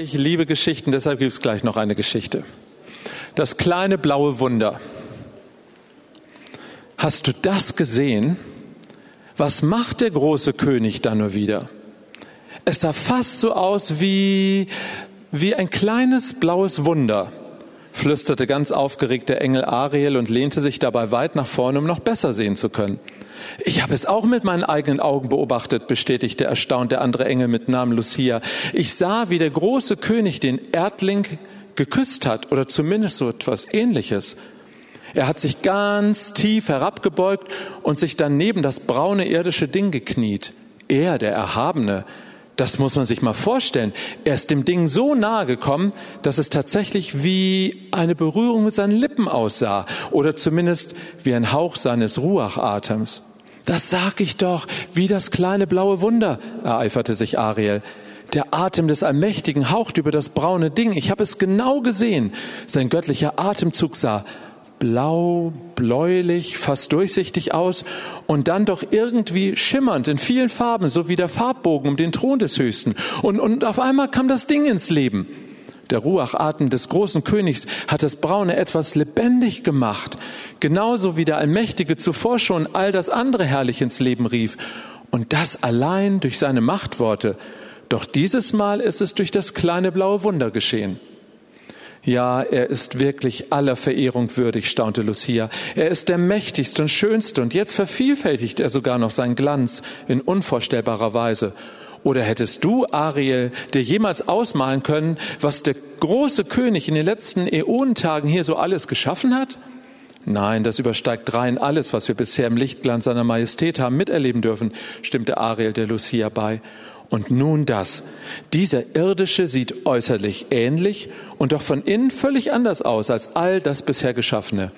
Ich liebe Geschichten, deshalb gibt es gleich noch eine Geschichte. Das kleine blaue Wunder. Hast du das gesehen? Was macht der große König da nur wieder? Es sah fast so aus wie, wie ein kleines blaues Wunder, flüsterte ganz aufgeregt der Engel Ariel und lehnte sich dabei weit nach vorne, um noch besser sehen zu können. Ich habe es auch mit meinen eigenen Augen beobachtet, bestätigte erstaunt der andere Engel mit Namen Lucia. Ich sah, wie der große König den Erdling geküsst hat oder zumindest so etwas ähnliches. Er hat sich ganz tief herabgebeugt und sich dann neben das braune irdische Ding gekniet. Er, der Erhabene, das muss man sich mal vorstellen. Er ist dem Ding so nahe gekommen, dass es tatsächlich wie eine Berührung mit seinen Lippen aussah oder zumindest wie ein Hauch seines Ruachatems. Das sag ich doch, wie das kleine blaue Wunder, ereiferte sich Ariel. Der Atem des Allmächtigen haucht über das braune Ding. Ich habe es genau gesehen. Sein göttlicher Atemzug sah blau, bläulich, fast durchsichtig aus und dann doch irgendwie schimmernd in vielen Farben, so wie der Farbbogen um den Thron des Höchsten. Und, und auf einmal kam das Ding ins Leben. Der Ruachatem des großen Königs hat das Braune etwas lebendig gemacht, genauso wie der Allmächtige zuvor schon all das andere herrlich ins Leben rief. Und das allein durch seine Machtworte. Doch dieses Mal ist es durch das kleine blaue Wunder geschehen. Ja, er ist wirklich aller Verehrung würdig, staunte Lucia. Er ist der mächtigste und schönste und jetzt vervielfältigt er sogar noch seinen Glanz in unvorstellbarer Weise. Oder hättest du, Ariel, dir jemals ausmalen können, was der große König in den letzten Äonentagen hier so alles geschaffen hat? Nein, das übersteigt rein alles, was wir bisher im Lichtglanz seiner Majestät haben miterleben dürfen, stimmte Ariel der Lucia bei. Und nun das. Dieser irdische sieht äußerlich ähnlich und doch von innen völlig anders aus als all das bisher Geschaffene.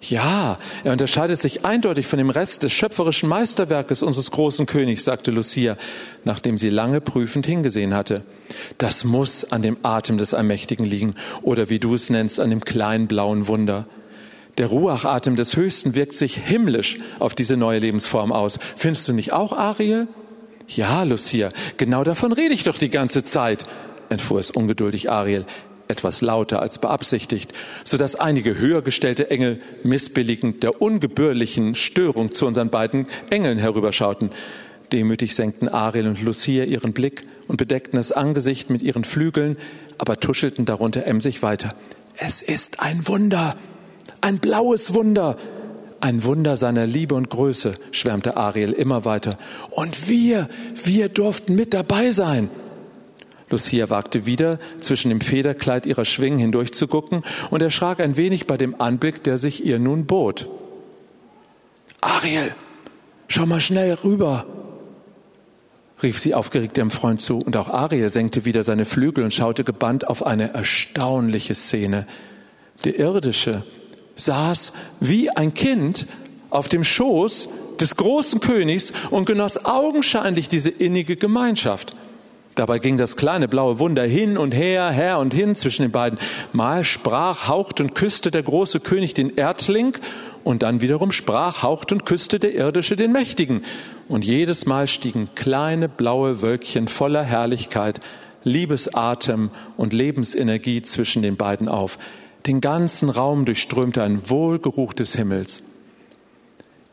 Ja, er unterscheidet sich eindeutig von dem Rest des schöpferischen Meisterwerkes unseres großen Königs, sagte Lucia, nachdem sie lange prüfend hingesehen hatte. Das muss an dem Atem des Allmächtigen liegen oder wie du es nennst, an dem kleinen blauen Wunder. Der Ruachatem des Höchsten wirkt sich himmlisch auf diese neue Lebensform aus. Findest du nicht auch, Ariel? Ja, Lucia, genau davon rede ich doch die ganze Zeit, entfuhr es ungeduldig Ariel etwas lauter als beabsichtigt, so dass einige höher gestellte Engel missbilligend der ungebührlichen Störung zu unseren beiden Engeln herüberschauten. Demütig senkten Ariel und Lucia ihren Blick und bedeckten das Angesicht mit ihren Flügeln, aber tuschelten darunter emsig weiter. Es ist ein Wunder, ein blaues Wunder, ein Wunder seiner Liebe und Größe, schwärmte Ariel immer weiter. Und wir, wir durften mit dabei sein. Lucia wagte wieder, zwischen dem Federkleid ihrer Schwingen hindurchzugucken und erschrak ein wenig bei dem Anblick, der sich ihr nun bot. Ariel, schau mal schnell rüber, rief sie aufgeregt ihrem Freund zu, und auch Ariel senkte wieder seine Flügel und schaute gebannt auf eine erstaunliche Szene. Der Irdische saß wie ein Kind auf dem Schoß des großen Königs und genoss augenscheinlich diese innige Gemeinschaft. Dabei ging das kleine blaue Wunder hin und her, her und hin zwischen den beiden. Mal sprach, haucht und küsste der große König den Erdling und dann wiederum sprach, haucht und küsste der irdische den Mächtigen. Und jedes Mal stiegen kleine blaue Wölkchen voller Herrlichkeit, Liebesatem und Lebensenergie zwischen den beiden auf. Den ganzen Raum durchströmte ein Wohlgeruch des Himmels.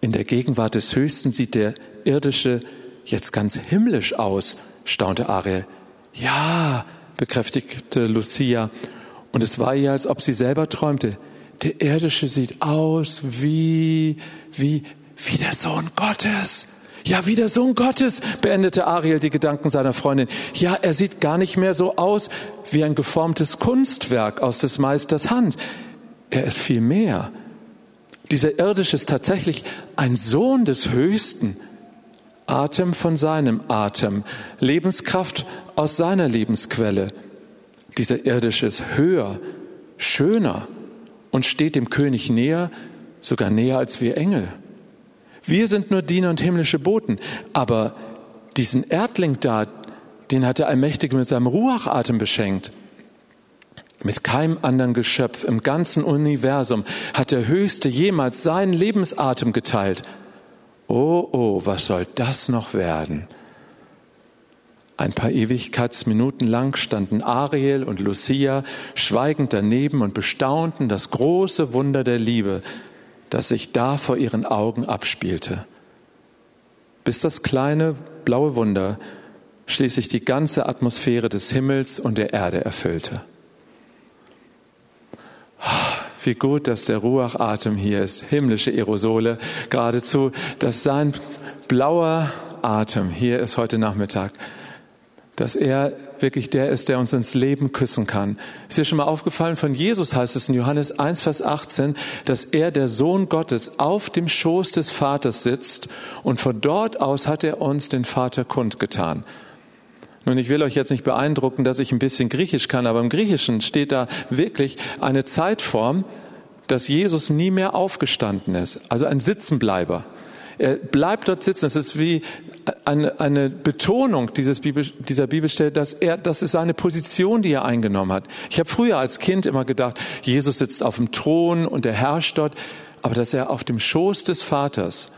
In der Gegenwart des Höchsten sieht der irdische jetzt ganz himmlisch aus staunte Ariel. Ja, bekräftigte Lucia. Und es war ihr, als ob sie selber träumte. Der irdische sieht aus wie, wie, wie der Sohn Gottes. Ja, wie der Sohn Gottes, beendete Ariel die Gedanken seiner Freundin. Ja, er sieht gar nicht mehr so aus wie ein geformtes Kunstwerk aus des Meisters Hand. Er ist viel mehr. Dieser irdische ist tatsächlich ein Sohn des Höchsten. Atem von seinem Atem, Lebenskraft aus seiner Lebensquelle. Dieser irdische ist höher, schöner und steht dem König näher, sogar näher als wir Engel. Wir sind nur Diener und himmlische Boten, aber diesen Erdling da, den hat der Allmächtige mit seinem Ruachatem beschenkt. Mit keinem anderen Geschöpf im ganzen Universum hat der Höchste jemals seinen Lebensatem geteilt. Oh, oh, was soll das noch werden? Ein paar Ewigkeitsminuten lang standen Ariel und Lucia schweigend daneben und bestaunten das große Wunder der Liebe, das sich da vor ihren Augen abspielte. Bis das kleine blaue Wunder schließlich die ganze Atmosphäre des Himmels und der Erde erfüllte. Wie gut, dass der Ruachatem hier ist, himmlische Aerosole geradezu, dass sein blauer Atem hier ist heute Nachmittag, dass er wirklich der ist, der uns ins Leben küssen kann. Ist dir schon mal aufgefallen, von Jesus heißt es in Johannes 1, Vers 18, dass er, der Sohn Gottes, auf dem Schoß des Vaters sitzt und von dort aus hat er uns den Vater kundgetan. Nun, ich will euch jetzt nicht beeindrucken, dass ich ein bisschen Griechisch kann, aber im Griechischen steht da wirklich eine Zeitform, dass Jesus nie mehr aufgestanden ist. Also ein Sitzenbleiber. Er bleibt dort sitzen. Es ist wie eine, eine Betonung dieses Bibel, dieser Bibelstelle, dass er, das ist seine Position, die er eingenommen hat. Ich habe früher als Kind immer gedacht, Jesus sitzt auf dem Thron und er herrscht dort, aber dass er auf dem Schoß des Vaters,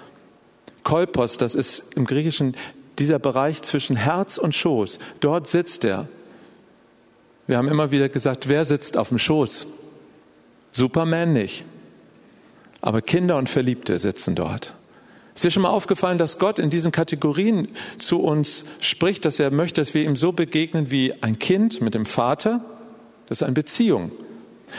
Kolpos, das ist im Griechischen dieser Bereich zwischen Herz und Schoß, dort sitzt er. Wir haben immer wieder gesagt, wer sitzt auf dem Schoß? Superman nicht. Aber Kinder und Verliebte sitzen dort. Ist dir schon mal aufgefallen, dass Gott in diesen Kategorien zu uns spricht, dass er möchte, dass wir ihm so begegnen wie ein Kind mit dem Vater? Das ist eine Beziehung.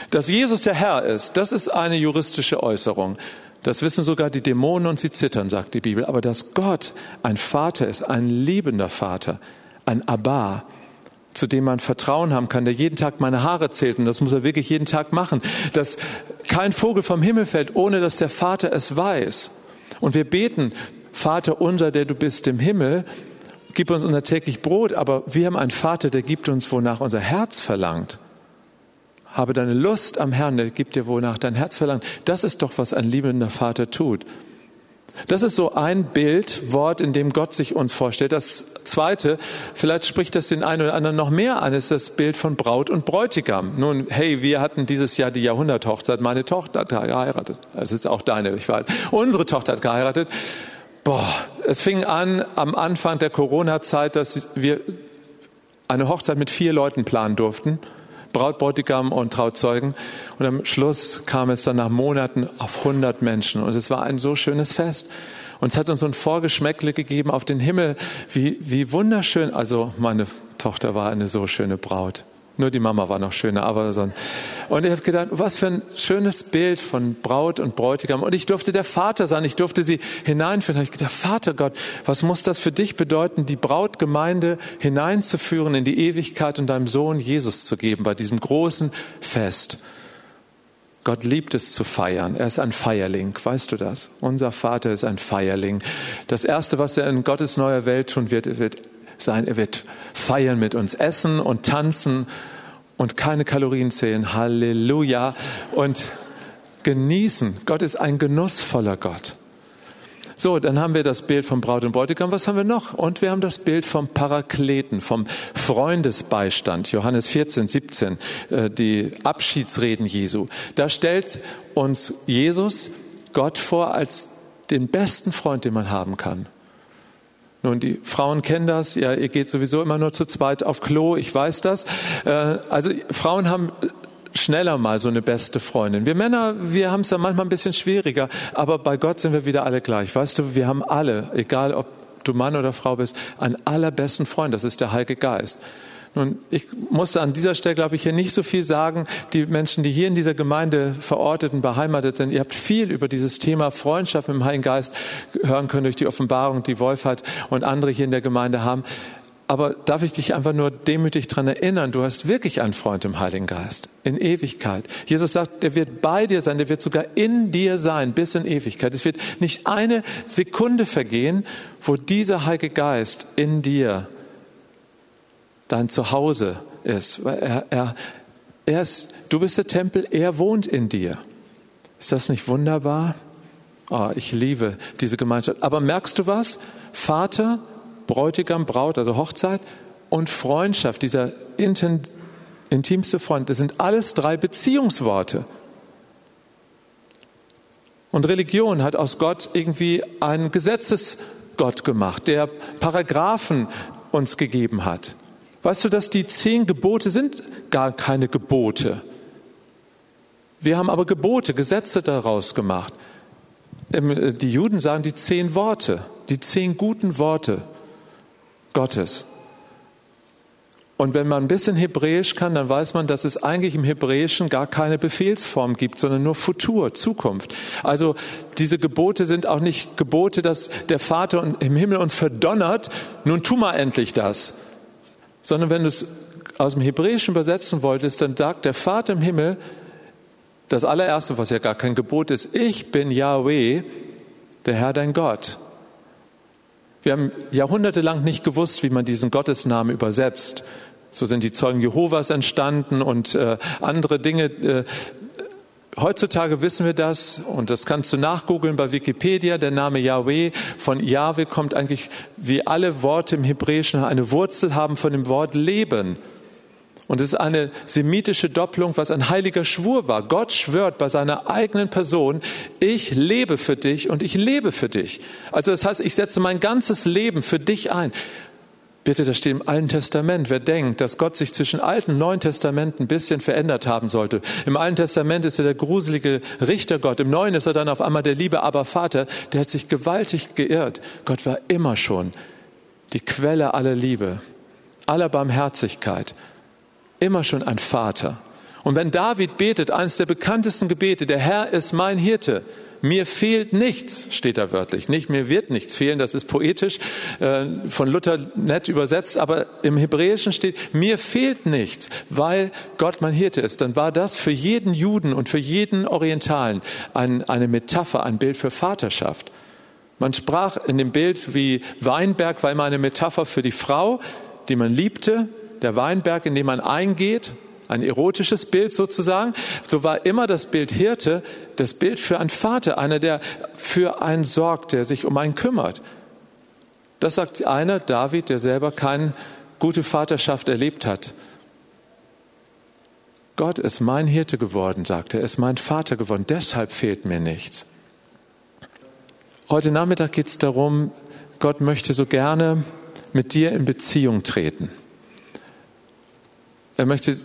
Dass Jesus der Herr ist, das ist eine juristische Äußerung. Das wissen sogar die Dämonen und sie zittern, sagt die Bibel. Aber dass Gott ein Vater ist, ein liebender Vater, ein Abba, zu dem man Vertrauen haben kann, der jeden Tag meine Haare zählt, und das muss er wirklich jeden Tag machen, dass kein Vogel vom Himmel fällt, ohne dass der Vater es weiß. Und wir beten, Vater unser, der du bist im Himmel, gib uns unser täglich Brot, aber wir haben einen Vater, der gibt uns, wonach unser Herz verlangt. Habe deine Lust am Herrn, der gibt dir, wonach dein Herz verlangt. Das ist doch, was ein liebender Vater tut. Das ist so ein Bildwort, in dem Gott sich uns vorstellt. Das zweite, vielleicht spricht das den einen oder anderen noch mehr an, ist das Bild von Braut und Bräutigam. Nun, hey, wir hatten dieses Jahr die Jahrhunderthochzeit. Meine Tochter hat geheiratet. Das ist auch deine, ich weiß. Unsere Tochter hat geheiratet. Boah, es fing an am Anfang der Corona-Zeit, dass wir eine Hochzeit mit vier Leuten planen durften. Braut, Bräutigam und Trauzeugen. Und am Schluss kam es dann nach Monaten auf 100 Menschen. Und es war ein so schönes Fest. Und es hat uns so ein Vorgeschmäckle gegeben auf den Himmel. Wie, wie wunderschön. Also meine Tochter war eine so schöne Braut. Nur die Mama war noch schöner, aber so. Und ich habe gedacht, was für ein schönes Bild von Braut und Bräutigam. Und ich durfte der Vater sein, ich durfte sie hineinführen. Ich gedacht, Vater Gott, was muss das für dich bedeuten, die Brautgemeinde hineinzuführen in die Ewigkeit und deinem Sohn Jesus zu geben bei diesem großen Fest? Gott liebt es zu feiern. Er ist ein Feierling. Weißt du das? Unser Vater ist ein Feierling. Das erste, was er in Gottes neuer Welt tun wird, wird sein. Er wird feiern mit uns, essen und tanzen und keine Kalorien zählen. Halleluja. Und genießen. Gott ist ein genussvoller Gott. So, dann haben wir das Bild vom Braut und Bräutigam. Was haben wir noch? Und wir haben das Bild vom Parakleten, vom Freundesbeistand. Johannes 14, 17, äh, die Abschiedsreden Jesu. Da stellt uns Jesus Gott vor als den besten Freund, den man haben kann. Nun, die Frauen kennen das. Ja, ihr geht sowieso immer nur zu zweit auf Klo. Ich weiß das. Äh, also Frauen haben schneller mal so eine beste Freundin. Wir Männer, wir haben es ja manchmal ein bisschen schwieriger, aber bei Gott sind wir wieder alle gleich. Weißt du, wir haben alle, egal ob du Mann oder Frau bist, einen allerbesten Freund. Das ist der Heilige Geist. Nun, ich muss an dieser Stelle, glaube ich, hier nicht so viel sagen. Die Menschen, die hier in dieser Gemeinde verortet und beheimatet sind, ihr habt viel über dieses Thema Freundschaft mit dem Heiligen Geist hören können durch die Offenbarung, die Wolf hat und andere hier in der Gemeinde haben. Aber darf ich dich einfach nur demütig daran erinnern, du hast wirklich einen Freund im Heiligen Geist, in Ewigkeit. Jesus sagt, der wird bei dir sein, der wird sogar in dir sein, bis in Ewigkeit. Es wird nicht eine Sekunde vergehen, wo dieser Heilige Geist in dir dein Zuhause ist. Er, er, er ist, du bist der Tempel, er wohnt in dir. Ist das nicht wunderbar? Oh, ich liebe diese Gemeinschaft. Aber merkst du was? Vater, Bräutigam, Braut, also Hochzeit und Freundschaft, dieser intimste Freund, das sind alles drei Beziehungsworte. Und Religion hat aus Gott irgendwie einen Gesetzesgott gemacht, der Paragraphen uns gegeben hat. Weißt du, dass die zehn Gebote sind gar keine Gebote. Wir haben aber Gebote, Gesetze daraus gemacht. Äh, die Juden sagen die zehn Worte, die zehn guten Worte Gottes. Und wenn man ein bisschen Hebräisch kann, dann weiß man, dass es eigentlich im Hebräischen gar keine Befehlsform gibt, sondern nur Futur, Zukunft. Also diese Gebote sind auch nicht Gebote, dass der Vater im Himmel uns verdonnert, nun tu mal endlich das. Sondern wenn du es aus dem Hebräischen übersetzen wolltest, dann sagt der Vater im Himmel, das allererste, was ja gar kein Gebot ist, ich bin Yahweh, der Herr dein Gott. Wir haben jahrhundertelang nicht gewusst, wie man diesen Gottesnamen übersetzt. So sind die Zeugen Jehovas entstanden und äh, andere Dinge. Äh, heutzutage wissen wir das und das kannst du nachgoogeln bei Wikipedia. Der Name Yahweh von Yahweh kommt eigentlich wie alle Worte im Hebräischen eine Wurzel haben von dem Wort Leben. Und es ist eine semitische Doppelung, was ein heiliger Schwur war. Gott schwört bei seiner eigenen Person, ich lebe für dich und ich lebe für dich. Also das heißt, ich setze mein ganzes Leben für dich ein. Bitte, das steht im Alten Testament. Wer denkt, dass Gott sich zwischen Alten und Neuen Testament ein bisschen verändert haben sollte. Im Alten Testament ist er der gruselige Richtergott. Im Neuen ist er dann auf einmal der liebe Aber Vater. Der hat sich gewaltig geirrt. Gott war immer schon die Quelle aller Liebe, aller Barmherzigkeit immer schon ein Vater. Und wenn David betet, eines der bekanntesten Gebete, der Herr ist mein Hirte, mir fehlt nichts, steht da wörtlich. Nicht mir wird nichts fehlen, das ist poetisch äh, von Luther nett übersetzt, aber im Hebräischen steht, mir fehlt nichts, weil Gott mein Hirte ist. Dann war das für jeden Juden und für jeden Orientalen ein, eine Metapher, ein Bild für Vaterschaft. Man sprach in dem Bild wie Weinberg war immer eine Metapher für die Frau, die man liebte, der Weinberg, in dem man eingeht, ein erotisches Bild sozusagen, so war immer das Bild Hirte das Bild für einen Vater, einer, der für einen sorgt, der sich um einen kümmert. Das sagt einer, David, der selber keine gute Vaterschaft erlebt hat. Gott ist mein Hirte geworden, sagt er, ist mein Vater geworden, deshalb fehlt mir nichts. Heute Nachmittag geht es darum, Gott möchte so gerne mit dir in Beziehung treten. Er möchte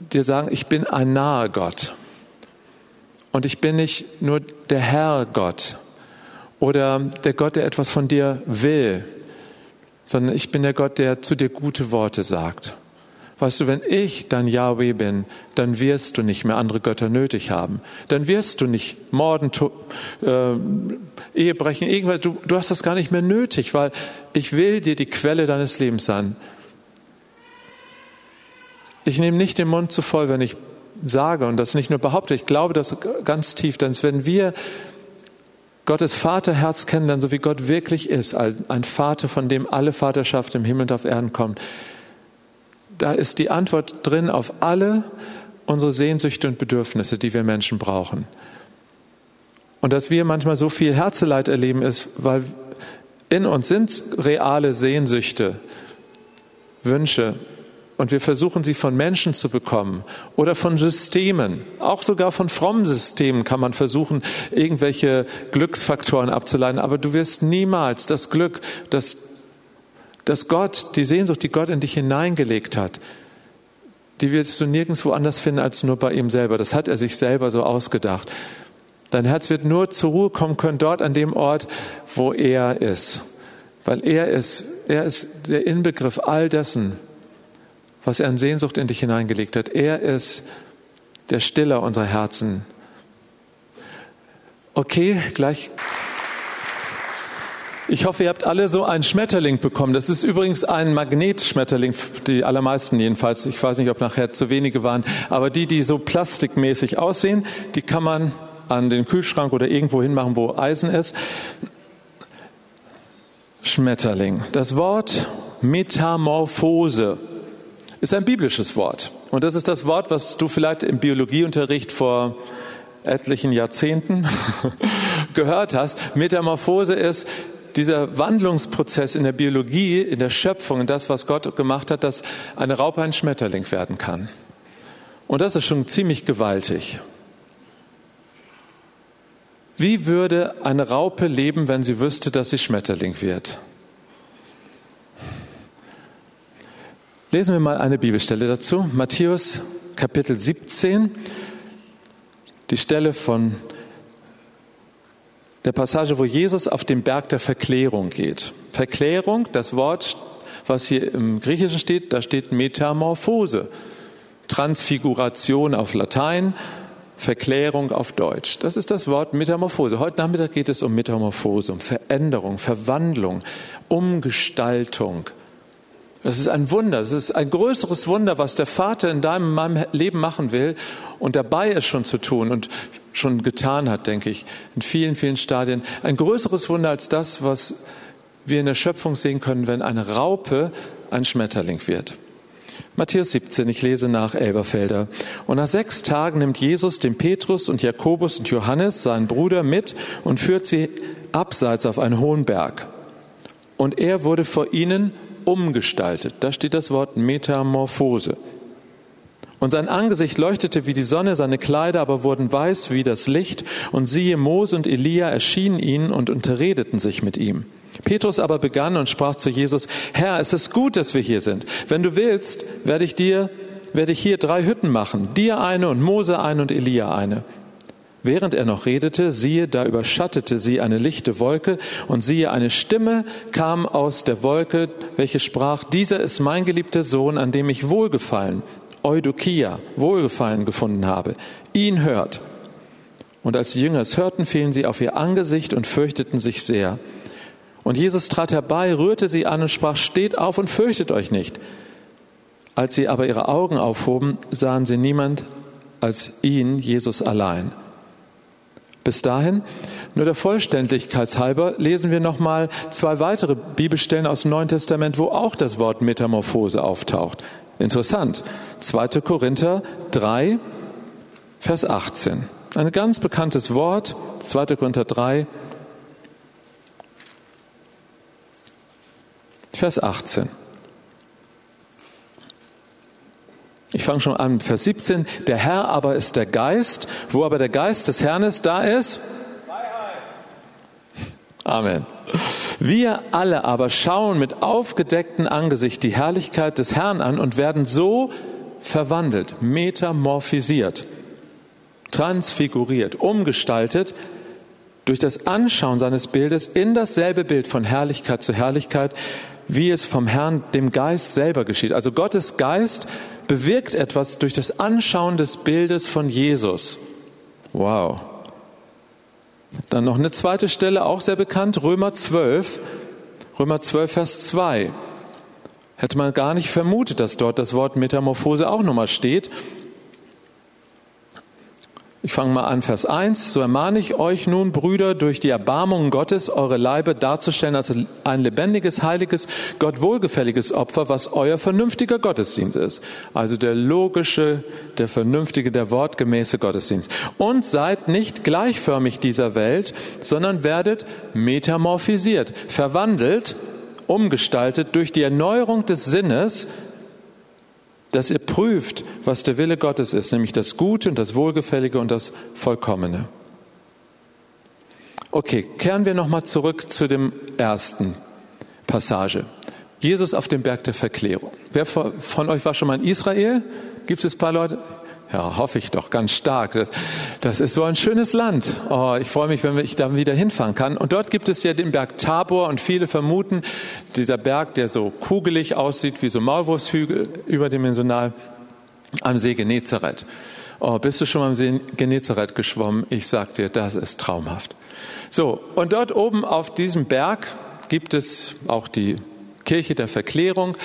dir sagen, ich bin ein naher Gott. Und ich bin nicht nur der Herr Gott oder der Gott, der etwas von dir will, sondern ich bin der Gott, der zu dir gute Worte sagt. Weißt du, wenn ich dein Yahweh bin, dann wirst du nicht mehr andere Götter nötig haben. Dann wirst du nicht morden, äh, Ehe brechen, irgendwas. Du, du hast das gar nicht mehr nötig, weil ich will dir die Quelle deines Lebens sein. Ich nehme nicht den Mund zu voll, wenn ich sage und das nicht nur behaupte, ich glaube das ganz tief, denn wenn wir Gottes Vaterherz kennenlernen, so wie Gott wirklich ist, ein Vater, von dem alle Vaterschaft im Himmel und auf Erden kommt, da ist die Antwort drin auf alle unsere Sehnsüchte und Bedürfnisse, die wir Menschen brauchen. Und dass wir manchmal so viel Herzeleid erleben, ist, weil in uns sind reale Sehnsüchte, Wünsche, und wir versuchen sie von Menschen zu bekommen oder von Systemen. Auch sogar von frommen Systemen kann man versuchen, irgendwelche Glücksfaktoren abzuleiten. Aber du wirst niemals das Glück, das, das Gott, die Sehnsucht, die Gott in dich hineingelegt hat, die wirst du nirgendwo anders finden als nur bei ihm selber. Das hat er sich selber so ausgedacht. Dein Herz wird nur zur Ruhe kommen können dort an dem Ort, wo er ist. Weil er ist, er ist der Inbegriff all dessen, was er an Sehnsucht in dich hineingelegt hat. Er ist der Stiller unserer Herzen. Okay, gleich. Ich hoffe, ihr habt alle so einen Schmetterling bekommen. Das ist übrigens ein Magnetschmetterling, die allermeisten jedenfalls. Ich weiß nicht, ob nachher zu wenige waren, aber die, die so plastikmäßig aussehen, die kann man an den Kühlschrank oder irgendwo hinmachen, wo Eisen ist. Schmetterling. Das Wort Metamorphose ist ein biblisches Wort. Und das ist das Wort, was du vielleicht im Biologieunterricht vor etlichen Jahrzehnten gehört hast. Metamorphose ist dieser Wandlungsprozess in der Biologie, in der Schöpfung, in das, was Gott gemacht hat, dass eine Raupe ein Schmetterling werden kann. Und das ist schon ziemlich gewaltig. Wie würde eine Raupe leben, wenn sie wüsste, dass sie Schmetterling wird? Lesen wir mal eine Bibelstelle dazu. Matthäus Kapitel 17, die Stelle von der Passage, wo Jesus auf den Berg der Verklärung geht. Verklärung, das Wort, was hier im Griechischen steht, da steht Metamorphose. Transfiguration auf Latein, Verklärung auf Deutsch. Das ist das Wort Metamorphose. Heute Nachmittag geht es um Metamorphose, um Veränderung, Verwandlung, Umgestaltung. Das ist ein Wunder. Das ist ein größeres Wunder, was der Vater in deinem in meinem Leben machen will und dabei ist schon zu tun und schon getan hat, denke ich, in vielen, vielen Stadien. Ein größeres Wunder als das, was wir in der Schöpfung sehen können, wenn eine Raupe ein Schmetterling wird. Matthäus 17, ich lese nach Elberfelder. Und nach sechs Tagen nimmt Jesus den Petrus und Jakobus und Johannes, seinen Bruder, mit und führt sie abseits auf einen hohen Berg. Und er wurde vor ihnen umgestaltet. Da steht das Wort Metamorphose. Und sein Angesicht leuchtete wie die Sonne, seine Kleider aber wurden weiß wie das Licht. Und siehe, Mose und Elia erschienen ihnen und unterredeten sich mit ihm. Petrus aber begann und sprach zu Jesus, Herr, es ist gut, dass wir hier sind. Wenn du willst, werde ich dir, werde ich hier drei Hütten machen, dir eine und Mose eine und Elia eine. Während er noch redete, siehe, da überschattete sie eine lichte Wolke, und siehe, eine Stimme kam aus der Wolke, welche sprach, dieser ist mein geliebter Sohn, an dem ich wohlgefallen, Eudokia, wohlgefallen gefunden habe. Ihn hört. Und als die Jünger es hörten, fielen sie auf ihr Angesicht und fürchteten sich sehr. Und Jesus trat herbei, rührte sie an und sprach, steht auf und fürchtet euch nicht. Als sie aber ihre Augen aufhoben, sahen sie niemand als ihn, Jesus allein. Bis dahin, nur der Vollständigkeit halber, lesen wir nochmal zwei weitere Bibelstellen aus dem Neuen Testament, wo auch das Wort Metamorphose auftaucht. Interessant. 2. Korinther 3, Vers 18. Ein ganz bekanntes Wort, 2. Korinther 3, Vers 18. Ich fange schon an, Vers 17. Der Herr aber ist der Geist. Wo aber der Geist des Herrn ist, da ist Freiheit. Amen. Wir alle aber schauen mit aufgedecktem Angesicht die Herrlichkeit des Herrn an und werden so verwandelt, metamorphisiert, transfiguriert, umgestaltet durch das Anschauen seines Bildes in dasselbe Bild von Herrlichkeit zu Herrlichkeit, wie es vom Herrn, dem Geist selber geschieht. Also Gottes Geist bewirkt etwas durch das Anschauen des Bildes von Jesus. Wow. Dann noch eine zweite Stelle, auch sehr bekannt, Römer 12, Römer 12, Vers 2. Hätte man gar nicht vermutet, dass dort das Wort Metamorphose auch nochmal steht. Ich fange mal an, Vers 1. So ermahne ich euch nun, Brüder, durch die Erbarmungen Gottes, eure Leibe darzustellen als ein lebendiges, heiliges, Gott wohlgefälliges Opfer, was euer vernünftiger Gottesdienst ist. Also der logische, der vernünftige, der wortgemäße Gottesdienst. Und seid nicht gleichförmig dieser Welt, sondern werdet metamorphisiert, verwandelt, umgestaltet durch die Erneuerung des Sinnes, dass ihr prüft, was der Wille Gottes ist, nämlich das Gute und das Wohlgefällige und das Vollkommene. Okay, kehren wir nochmal zurück zu dem ersten Passage. Jesus auf dem Berg der Verklärung. Wer von euch war schon mal in Israel? Gibt es ein paar Leute? Ja, hoffe ich doch ganz stark. Das, das ist so ein schönes Land. Oh, ich freue mich, wenn ich da wieder hinfahren kann. Und dort gibt es ja den Berg Tabor und viele vermuten, dieser Berg, der so kugelig aussieht, wie so Maulwurfshügel, überdimensional, am See Genezareth. Oh, bist du schon mal am See Genezareth geschwommen? Ich sag dir, das ist traumhaft. So, und dort oben auf diesem Berg gibt es auch die Kirche der Verklärung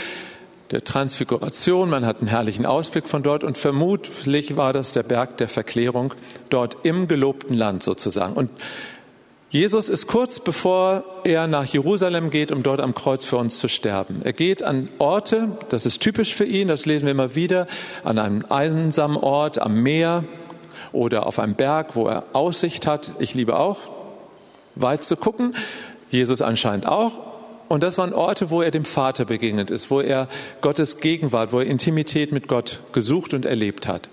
der Transfiguration. Man hat einen herrlichen Ausblick von dort und vermutlich war das der Berg der Verklärung dort im gelobten Land sozusagen. Und Jesus ist kurz bevor er nach Jerusalem geht, um dort am Kreuz für uns zu sterben. Er geht an Orte, das ist typisch für ihn, das lesen wir immer wieder, an einem einsamen Ort am Meer oder auf einem Berg, wo er Aussicht hat. Ich liebe auch, weit zu gucken. Jesus anscheinend auch. Und das waren Orte, wo er dem Vater begegnet ist, wo er Gottes Gegenwart, wo er Intimität mit Gott gesucht und erlebt hat.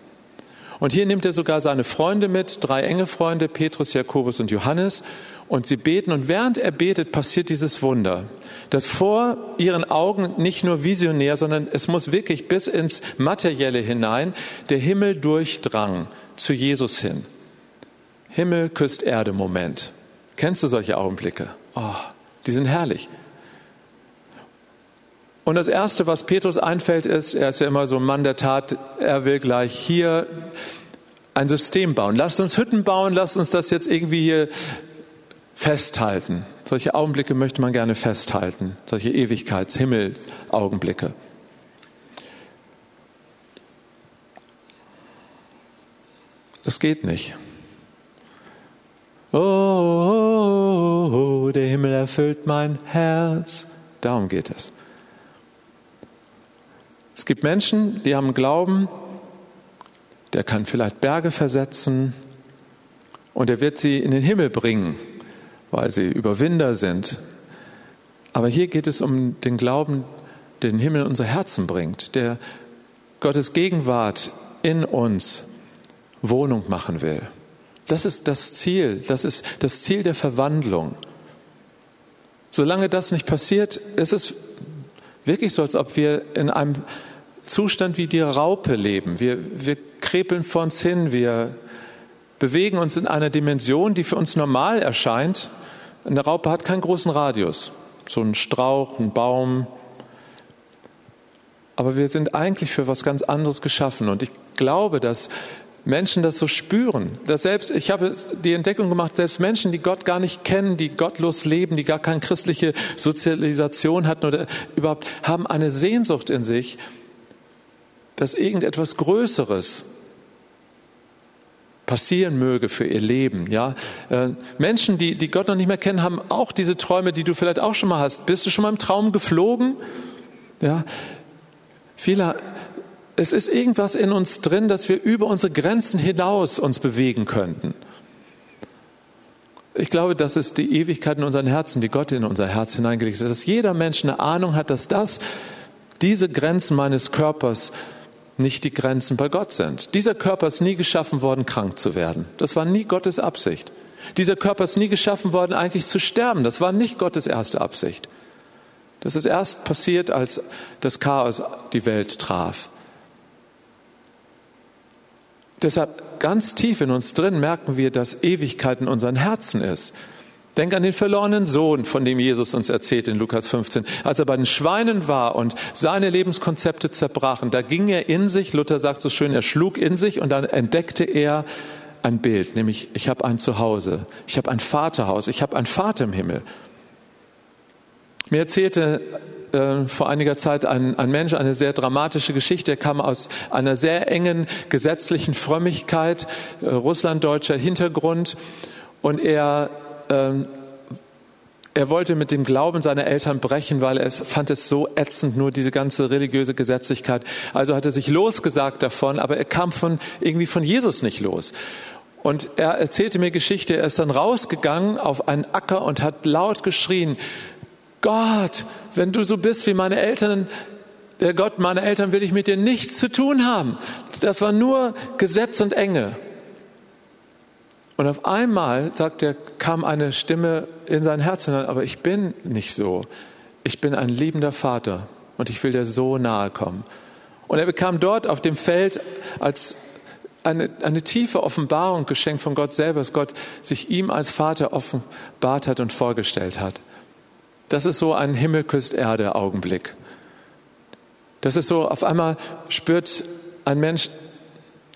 Und hier nimmt er sogar seine Freunde mit, drei enge Freunde, Petrus, Jakobus und Johannes. Und sie beten. Und während er betet, passiert dieses Wunder, dass vor ihren Augen nicht nur visionär, sondern es muss wirklich bis ins Materielle hinein der Himmel durchdrang zu Jesus hin. Himmel küsst Erde Moment. Kennst du solche Augenblicke? Oh, die sind herrlich. Und das Erste, was Petrus einfällt, ist, er ist ja immer so ein Mann der Tat, er will gleich hier ein System bauen. Lasst uns Hütten bauen, lasst uns das jetzt irgendwie hier festhalten. Solche Augenblicke möchte man gerne festhalten, solche Ewigkeits-Himmels-Augenblicke. Das geht nicht. Oh, oh, oh, der Himmel erfüllt mein Herz. Darum geht es. Es gibt Menschen, die haben Glauben, der kann vielleicht Berge versetzen und er wird sie in den Himmel bringen, weil sie Überwinder sind. Aber hier geht es um den Glauben, den Himmel in unser Herzen bringt, der Gottes Gegenwart in uns Wohnung machen will. Das ist das Ziel, das ist das Ziel der Verwandlung. Solange das nicht passiert, ist es wirklich so, als ob wir in einem Zustand wie die Raupe leben. Wir, wir krepeln vor uns hin, wir bewegen uns in einer Dimension, die für uns normal erscheint. Eine Raupe hat keinen großen Radius, so ein Strauch, ein Baum. Aber wir sind eigentlich für was ganz anderes geschaffen. Und ich glaube, dass Menschen das so spüren. Dass selbst, ich habe die Entdeckung gemacht, selbst Menschen, die Gott gar nicht kennen, die gottlos leben, die gar keine christliche Sozialisation hatten oder überhaupt, haben eine Sehnsucht in sich, dass irgendetwas Größeres passieren möge für ihr Leben. Ja, äh, Menschen, die, die Gott noch nicht mehr kennen, haben auch diese Träume, die du vielleicht auch schon mal hast. Bist du schon mal im Traum geflogen? Ja, viele es ist irgendwas in uns drin, dass wir über unsere Grenzen hinaus uns bewegen könnten. Ich glaube, das ist die Ewigkeit in unseren Herzen, die Gott in unser Herz hineingelegt hat, dass jeder Mensch eine Ahnung hat, dass das, diese Grenzen meines Körpers nicht die Grenzen bei Gott sind. Dieser Körper ist nie geschaffen worden, krank zu werden. Das war nie Gottes Absicht. Dieser Körper ist nie geschaffen worden, eigentlich zu sterben. Das war nicht Gottes erste Absicht. Das ist erst passiert, als das Chaos die Welt traf. Deshalb ganz tief in uns drin merken wir, dass Ewigkeit in unseren Herzen ist. Denk an den verlorenen Sohn, von dem Jesus uns erzählt in Lukas 15. Als er bei den Schweinen war und seine Lebenskonzepte zerbrachen, da ging er in sich, Luther sagt so schön, er schlug in sich und dann entdeckte er ein Bild, nämlich ich habe ein Zuhause, ich habe ein Vaterhaus, ich habe einen Vater im Himmel. Mir erzählte äh, vor einiger Zeit ein, ein Mensch eine sehr dramatische Geschichte. Er kam aus einer sehr engen gesetzlichen Frömmigkeit, äh, russlanddeutscher Hintergrund und er ähm, er wollte mit dem Glauben seiner Eltern brechen, weil er fand es so ätzend, nur diese ganze religiöse Gesetzlichkeit. Also hat er sich losgesagt davon, aber er kam von, irgendwie von Jesus nicht los. Und er erzählte mir Geschichte, er ist dann rausgegangen auf einen Acker und hat laut geschrien, Gott, wenn du so bist wie meine Eltern, der Gott meiner Eltern will ich mit dir nichts zu tun haben. Das war nur Gesetz und Enge. Und auf einmal, sagt er, kam eine Stimme in sein Herz hinein, aber ich bin nicht so. Ich bin ein liebender Vater und ich will dir so nahe kommen. Und er bekam dort auf dem Feld als eine, eine tiefe Offenbarung geschenkt von Gott selber, dass Gott sich ihm als Vater offenbart hat und vorgestellt hat. Das ist so ein Himmel küsst Erde Augenblick. Das ist so, auf einmal spürt ein Mensch,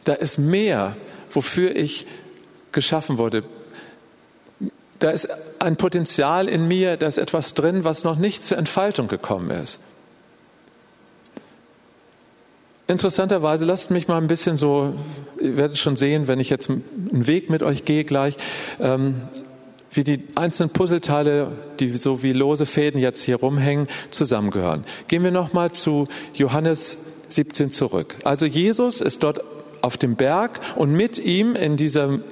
da ist mehr, wofür ich geschaffen wurde. Da ist ein Potenzial in mir, da ist etwas drin, was noch nicht zur Entfaltung gekommen ist. Interessanterweise, lasst mich mal ein bisschen so, ihr werdet schon sehen, wenn ich jetzt einen Weg mit euch gehe gleich, ähm, wie die einzelnen Puzzleteile, die so wie lose Fäden jetzt hier rumhängen, zusammengehören. Gehen wir nochmal zu Johannes 17 zurück. Also Jesus ist dort auf dem Berg und mit ihm in diesem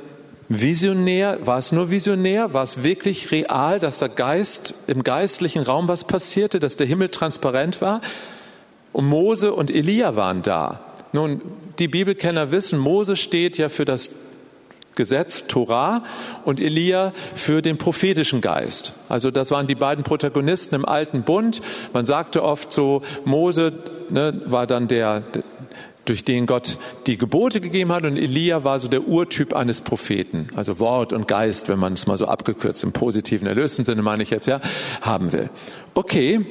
Visionär, war es nur visionär, war es wirklich real, dass der Geist im geistlichen Raum was passierte, dass der Himmel transparent war? Und Mose und Elia waren da. Nun, die Bibelkenner wissen, Mose steht ja für das Gesetz, Torah, und Elia für den prophetischen Geist. Also das waren die beiden Protagonisten im alten Bund. Man sagte oft so, Mose ne, war dann der, durch den Gott die Gebote gegeben hat und Elia war so der Urtyp eines Propheten. Also Wort und Geist, wenn man es mal so abgekürzt im positiven, erlösten Sinne meine ich jetzt ja, haben will. Okay,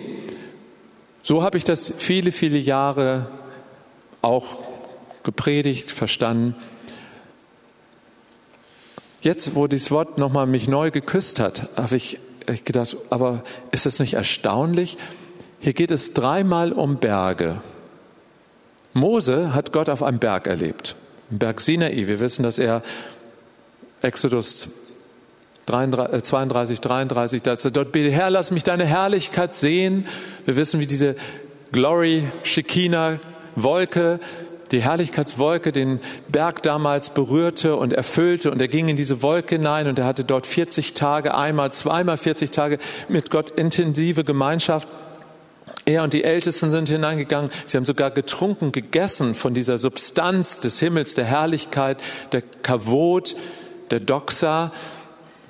so habe ich das viele, viele Jahre auch gepredigt, verstanden. Jetzt, wo dieses Wort nochmal mich neu geküsst hat, habe ich gedacht, aber ist das nicht erstaunlich? Hier geht es dreimal um Berge. Mose hat Gott auf einem Berg erlebt, Berg Sinai. Wir wissen, dass er Exodus 32, 33, dass er dort betet, Herr, lass mich deine Herrlichkeit sehen. Wir wissen, wie diese Glory, Shekinah, Wolke die Herrlichkeitswolke den Berg damals berührte und erfüllte und er ging in diese Wolke hinein und er hatte dort 40 Tage, einmal, zweimal 40 Tage mit Gott intensive Gemeinschaft. Er und die Ältesten sind hineingegangen. Sie haben sogar getrunken, gegessen von dieser Substanz des Himmels, der Herrlichkeit, der Kavot, der Doxa.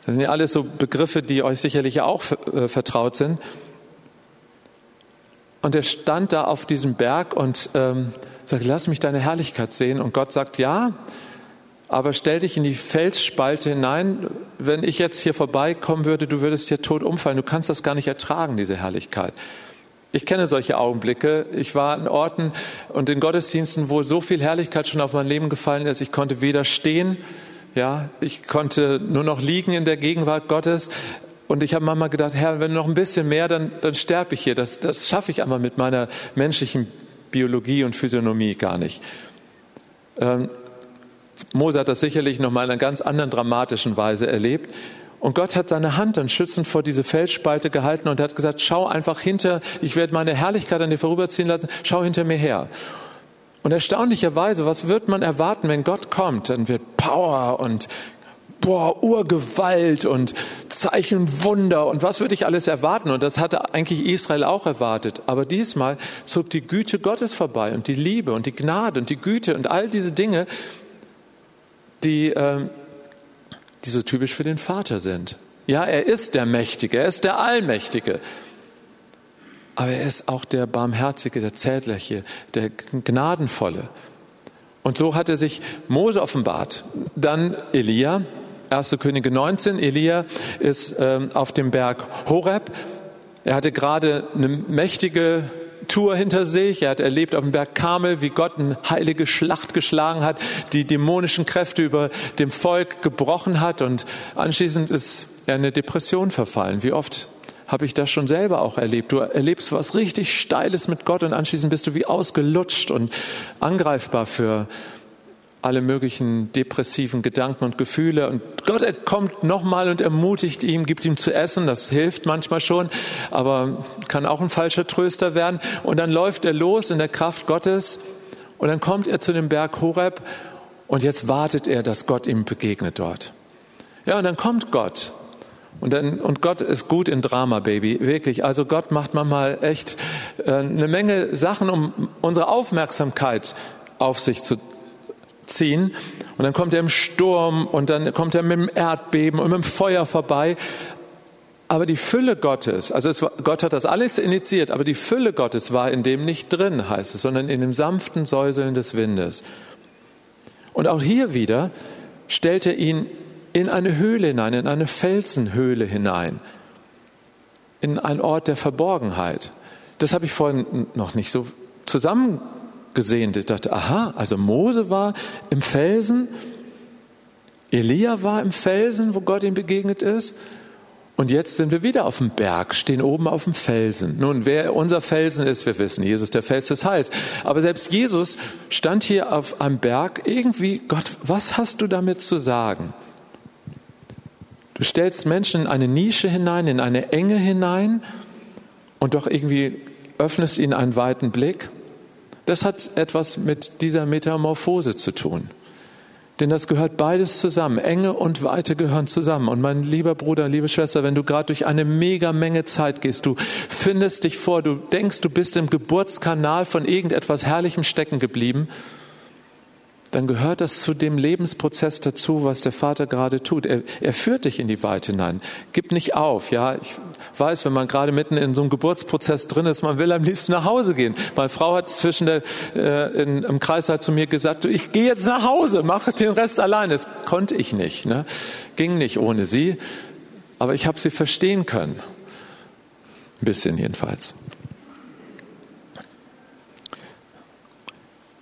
Das sind ja alles so Begriffe, die euch sicherlich auch äh, vertraut sind. Und er stand da auf diesem Berg und ähm, sagt, lass mich deine Herrlichkeit sehen. Und Gott sagt, ja, aber stell dich in die Felsspalte hinein. Wenn ich jetzt hier vorbeikommen würde, du würdest hier tot umfallen. Du kannst das gar nicht ertragen, diese Herrlichkeit. Ich kenne solche Augenblicke. Ich war an Orten und in Gottesdiensten, wo so viel Herrlichkeit schon auf mein Leben gefallen ist. Ich konnte weder stehen, ja, ich konnte nur noch liegen in der Gegenwart Gottes. Und ich habe manchmal gedacht, Herr, wenn noch ein bisschen mehr, dann, dann sterbe ich hier. Das, das schaffe ich einmal mit meiner menschlichen Biologie und Physiognomie gar nicht. Ähm, Mose hat das sicherlich noch mal in einer ganz anderen dramatischen Weise erlebt. Und Gott hat seine Hand dann schützend vor diese Felsspalte gehalten und hat gesagt, schau einfach hinter, ich werde meine Herrlichkeit an dir vorüberziehen lassen, schau hinter mir her. Und erstaunlicherweise, was wird man erwarten, wenn Gott kommt? Dann wird Power und boah, Urgewalt und Zeichen Wunder und was würde ich alles erwarten? Und das hatte eigentlich Israel auch erwartet. Aber diesmal zog die Güte Gottes vorbei und die Liebe und die Gnade und die Güte und all diese Dinge, die, äh, die so typisch für den Vater sind. Ja, er ist der Mächtige, er ist der Allmächtige. Aber er ist auch der Barmherzige, der Zärtliche, der Gnadenvolle. Und so hat er sich Mose offenbart, dann Elia, 1. Könige 19. Elia ist ähm, auf dem Berg Horeb. Er hatte gerade eine mächtige Tour hinter sich. Er hat erlebt auf dem Berg Kamel, wie Gott eine heilige Schlacht geschlagen hat, die dämonischen Kräfte über dem Volk gebrochen hat und anschließend ist er in eine Depression verfallen. Wie oft habe ich das schon selber auch erlebt. Du erlebst was richtig Steiles mit Gott und anschließend bist du wie ausgelutscht und angreifbar für alle möglichen depressiven Gedanken und Gefühle. Und Gott kommt nochmal und ermutigt ihn, gibt ihm zu essen. Das hilft manchmal schon, aber kann auch ein falscher Tröster werden. Und dann läuft er los in der Kraft Gottes. Und dann kommt er zu dem Berg Horeb. Und jetzt wartet er, dass Gott ihm begegnet dort. Ja, und dann kommt Gott. Und, dann, und Gott ist gut in Drama, Baby, wirklich. Also Gott macht manchmal echt äh, eine Menge Sachen, um unsere Aufmerksamkeit auf sich zu ziehen. Und dann kommt er im Sturm und dann kommt er mit dem Erdbeben und mit dem Feuer vorbei. Aber die Fülle Gottes, also es, Gott hat das alles initiiert, aber die Fülle Gottes war in dem nicht drin, heißt es, sondern in dem sanften Säuseln des Windes. Und auch hier wieder stellt er ihn in eine Höhle hinein, in eine Felsenhöhle hinein, in einen Ort der Verborgenheit. Das habe ich vorhin noch nicht so zusammen gesehen. Ich dachte, aha, also Mose war im Felsen, Elia war im Felsen, wo Gott ihm begegnet ist. Und jetzt sind wir wieder auf dem Berg, stehen oben auf dem Felsen. Nun, wer unser Felsen ist, wir wissen, Jesus der Fels des Heils. Aber selbst Jesus stand hier auf einem Berg, irgendwie, Gott, was hast du damit zu sagen? Du stellst Menschen in eine Nische hinein, in eine Enge hinein und doch irgendwie öffnest ihnen einen weiten Blick. Das hat etwas mit dieser Metamorphose zu tun. Denn das gehört beides zusammen. Enge und Weite gehören zusammen. Und mein lieber Bruder, liebe Schwester, wenn du gerade durch eine mega Menge Zeit gehst, du findest dich vor, du denkst, du bist im Geburtskanal von irgendetwas Herrlichem stecken geblieben, dann gehört das zu dem Lebensprozess dazu, was der Vater gerade tut. Er, er führt dich in die Weite hinein. Gib nicht auf. Ja, ich weiß, wenn man gerade mitten in so einem Geburtsprozess drin ist, man will am liebsten nach Hause gehen. Meine Frau hat zwischen der, äh, in, im Kreis halt zu mir gesagt, du, ich gehe jetzt nach Hause, mach den Rest allein. Das konnte ich nicht. Ne? Ging nicht ohne sie. Aber ich habe sie verstehen können. Ein bisschen jedenfalls.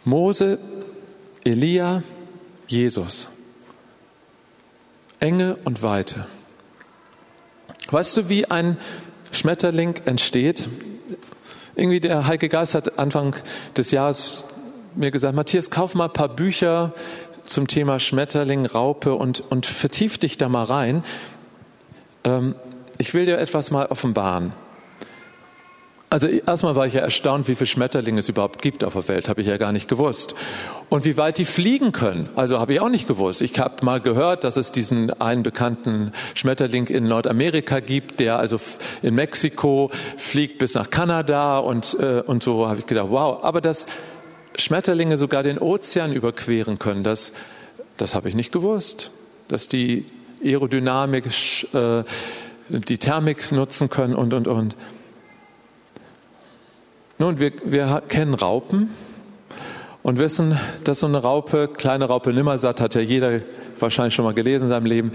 Mose Elia, Jesus. Enge und Weite. Weißt du, wie ein Schmetterling entsteht? Irgendwie der Heilige Geist hat Anfang des Jahres mir gesagt, Matthias, kauf mal ein paar Bücher zum Thema Schmetterling, Raupe und, und vertief dich da mal rein. Ähm, ich will dir etwas mal offenbaren. Also erstmal war ich ja erstaunt, wie viele Schmetterlinge es überhaupt gibt auf der Welt, habe ich ja gar nicht gewusst. Und wie weit die fliegen können, also habe ich auch nicht gewusst. Ich habe mal gehört, dass es diesen einen bekannten Schmetterling in Nordamerika gibt, der also in Mexiko fliegt bis nach Kanada und, äh, und so habe ich gedacht, wow. Aber dass Schmetterlinge sogar den Ozean überqueren können, das, das habe ich nicht gewusst. Dass die Aerodynamik, äh, die Thermik nutzen können und, und, und. Nun, wir, wir kennen Raupen und wissen, dass so eine Raupe, kleine Raupe Nimmersatt, hat ja jeder wahrscheinlich schon mal gelesen in seinem Leben,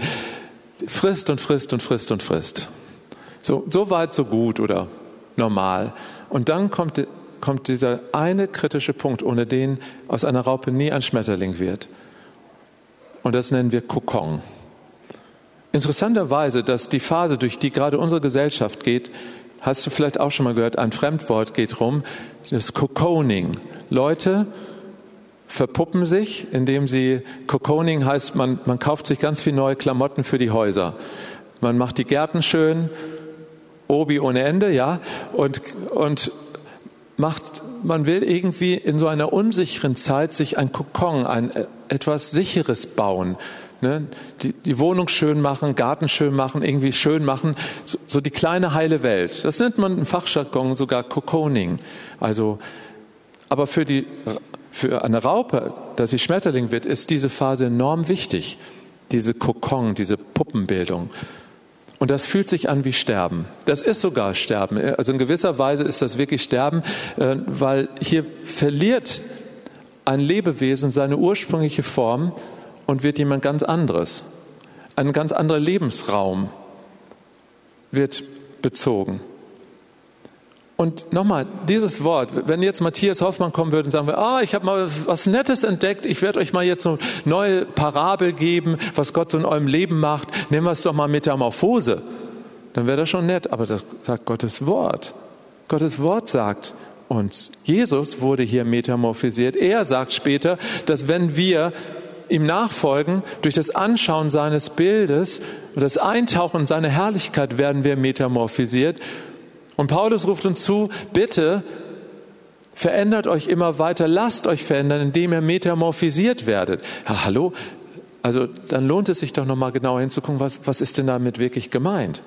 frisst und frisst und frisst und frisst. So, so weit, so gut oder normal. Und dann kommt, kommt dieser eine kritische Punkt, ohne den aus einer Raupe nie ein Schmetterling wird. Und das nennen wir Kokon. Interessanterweise, dass die Phase, durch die gerade unsere Gesellschaft geht, hast du vielleicht auch schon mal gehört, ein Fremdwort geht rum, das Cocooning. Leute verpuppen sich, indem sie, Cocooning heißt, man, man kauft sich ganz viel neue Klamotten für die Häuser. Man macht die Gärten schön, Obi ohne Ende, ja, und, und macht, man will irgendwie in so einer unsicheren Zeit sich ein Kokon, ein äh, etwas Sicheres bauen. Ne? Die, die Wohnung schön machen, Garten schön machen, irgendwie schön machen, so, so die kleine heile Welt. Das nennt man im Fachjargon sogar Cocooning. Also, aber für die, für eine Raupe, dass sie Schmetterling wird, ist diese Phase enorm wichtig. Diese Kokon, diese Puppenbildung. Und das fühlt sich an wie Sterben. Das ist sogar Sterben. Also in gewisser Weise ist das wirklich Sterben, äh, weil hier verliert ein Lebewesen seine ursprüngliche Form und wird jemand ganz anderes. Ein ganz anderer Lebensraum wird bezogen. Und nochmal, dieses Wort, wenn jetzt Matthias Hoffmann kommen würde und sagen, ah, ich habe mal was Nettes entdeckt, ich werde euch mal jetzt eine neue Parabel geben, was Gott so in eurem Leben macht, nehmen wir es doch mal Metamorphose. Dann wäre das schon nett, aber das sagt Gottes Wort. Gottes Wort sagt uns, Jesus wurde hier metamorphisiert. Er sagt später, dass wenn wir ihm nachfolgen, durch das Anschauen seines Bildes und das Eintauchen in seine Herrlichkeit werden wir metamorphisiert. Und Paulus ruft uns zu, bitte verändert euch immer weiter, lasst euch verändern, indem ihr metamorphisiert werdet. Ja, hallo? Also dann lohnt es sich doch nochmal genauer hinzugucken, was, was ist denn damit wirklich gemeint?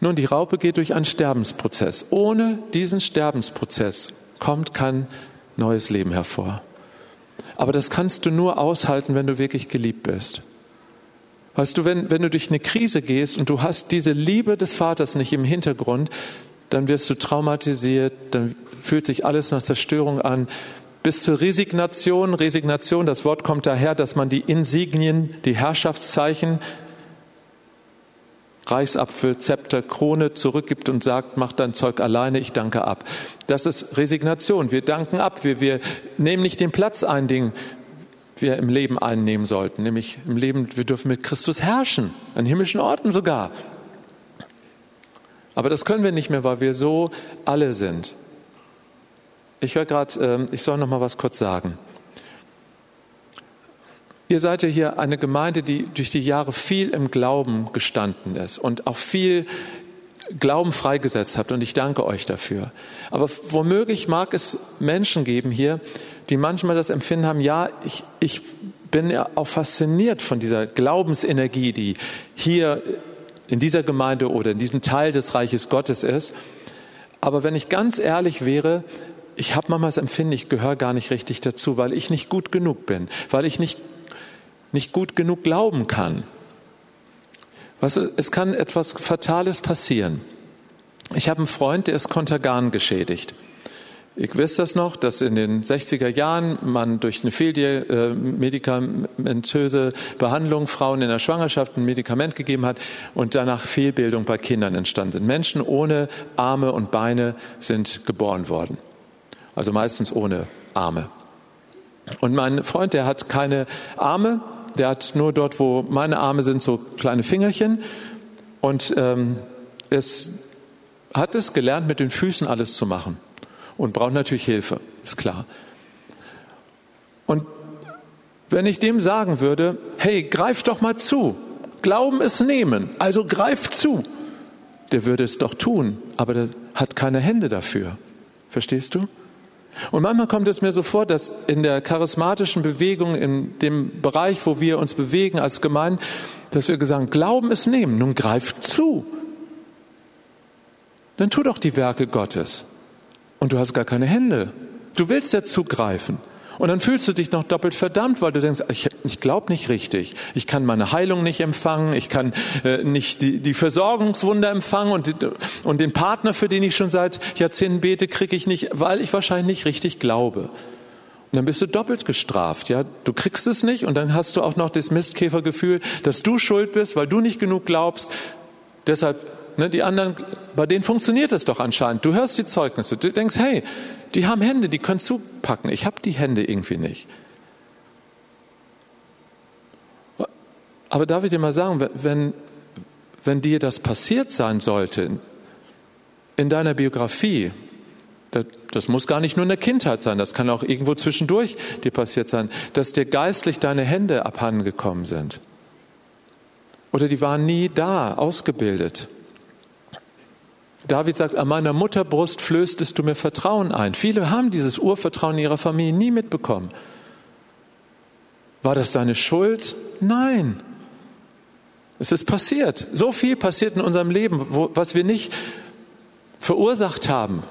Nun, die Raupe geht durch einen Sterbensprozess. Ohne diesen Sterbensprozess kommt kein neues Leben hervor. Aber das kannst du nur aushalten, wenn du wirklich geliebt bist. Weißt du, wenn, wenn du durch eine Krise gehst und du hast diese Liebe des Vaters nicht im Hintergrund, dann wirst du traumatisiert, dann fühlt sich alles nach Zerstörung an. Bis zur Resignation, Resignation, das Wort kommt daher, dass man die Insignien, die Herrschaftszeichen Reichsapfel, Zepter, Krone zurückgibt und sagt, mach dein Zeug alleine, ich danke ab. Das ist Resignation. Wir danken ab. Wir, wir nehmen nicht den Platz ein, den wir im Leben einnehmen sollten. Nämlich im Leben, wir dürfen mit Christus herrschen, an himmlischen Orten sogar. Aber das können wir nicht mehr, weil wir so alle sind. Ich höre gerade, äh, ich soll noch mal was kurz sagen. Ihr seid ja hier eine Gemeinde, die durch die Jahre viel im Glauben gestanden ist und auch viel Glauben freigesetzt habt und ich danke euch dafür. Aber womöglich mag es Menschen geben hier, die manchmal das Empfinden haben, ja, ich, ich bin ja auch fasziniert von dieser Glaubensenergie, die hier in dieser Gemeinde oder in diesem Teil des Reiches Gottes ist. Aber wenn ich ganz ehrlich wäre, ich habe manchmal das Empfinden, ich gehöre gar nicht richtig dazu, weil ich nicht gut genug bin, weil ich nicht, nicht gut genug glauben kann. Es kann etwas Fatales passieren. Ich habe einen Freund, der ist Kontergan geschädigt. Ich weiß das noch, dass in den 60er Jahren man durch eine fehlmedikamentöse Behandlung Frauen in der Schwangerschaft ein Medikament gegeben hat und danach Fehlbildung bei Kindern entstanden sind. Menschen ohne Arme und Beine sind geboren worden. Also meistens ohne Arme. Und mein Freund, der hat keine Arme, der hat nur dort, wo meine Arme sind, so kleine Fingerchen. Und ähm, es hat es gelernt, mit den Füßen alles zu machen und braucht natürlich Hilfe, ist klar. Und wenn ich dem sagen würde, hey, greif doch mal zu, Glauben ist nehmen, also greif zu, der würde es doch tun, aber der hat keine Hände dafür. Verstehst du? Und manchmal kommt es mir so vor, dass in der charismatischen Bewegung, in dem Bereich, wo wir uns bewegen als Gemeinde, dass wir gesagt Glauben ist nehmen, nun greift zu. Dann tu doch die Werke Gottes und du hast gar keine Hände. Du willst ja zugreifen. Und dann fühlst du dich noch doppelt verdammt, weil du denkst, ich, ich glaube nicht richtig. Ich kann meine Heilung nicht empfangen, ich kann äh, nicht die, die Versorgungswunder empfangen und, und den Partner, für den ich schon seit Jahrzehnten bete, kriege ich nicht, weil ich wahrscheinlich nicht richtig glaube. Und dann bist du doppelt gestraft. Ja, du kriegst es nicht und dann hast du auch noch das Mistkäfergefühl, dass du schuld bist, weil du nicht genug glaubst. Deshalb Ne, die anderen, bei denen funktioniert es doch anscheinend. Du hörst die Zeugnisse, du denkst, hey, die haben Hände, die können zupacken. Ich habe die Hände irgendwie nicht. Aber darf ich dir mal sagen, wenn, wenn dir das passiert sein sollte, in deiner Biografie, das, das muss gar nicht nur in der Kindheit sein, das kann auch irgendwo zwischendurch dir passiert sein, dass dir geistlich deine Hände abhanden gekommen sind. Oder die waren nie da, ausgebildet. David sagt, an meiner Mutterbrust flößtest du mir Vertrauen ein. Viele haben dieses Urvertrauen in ihrer Familie nie mitbekommen. War das seine Schuld? Nein. Es ist passiert. So viel passiert in unserem Leben, wo, was wir nicht verursacht haben.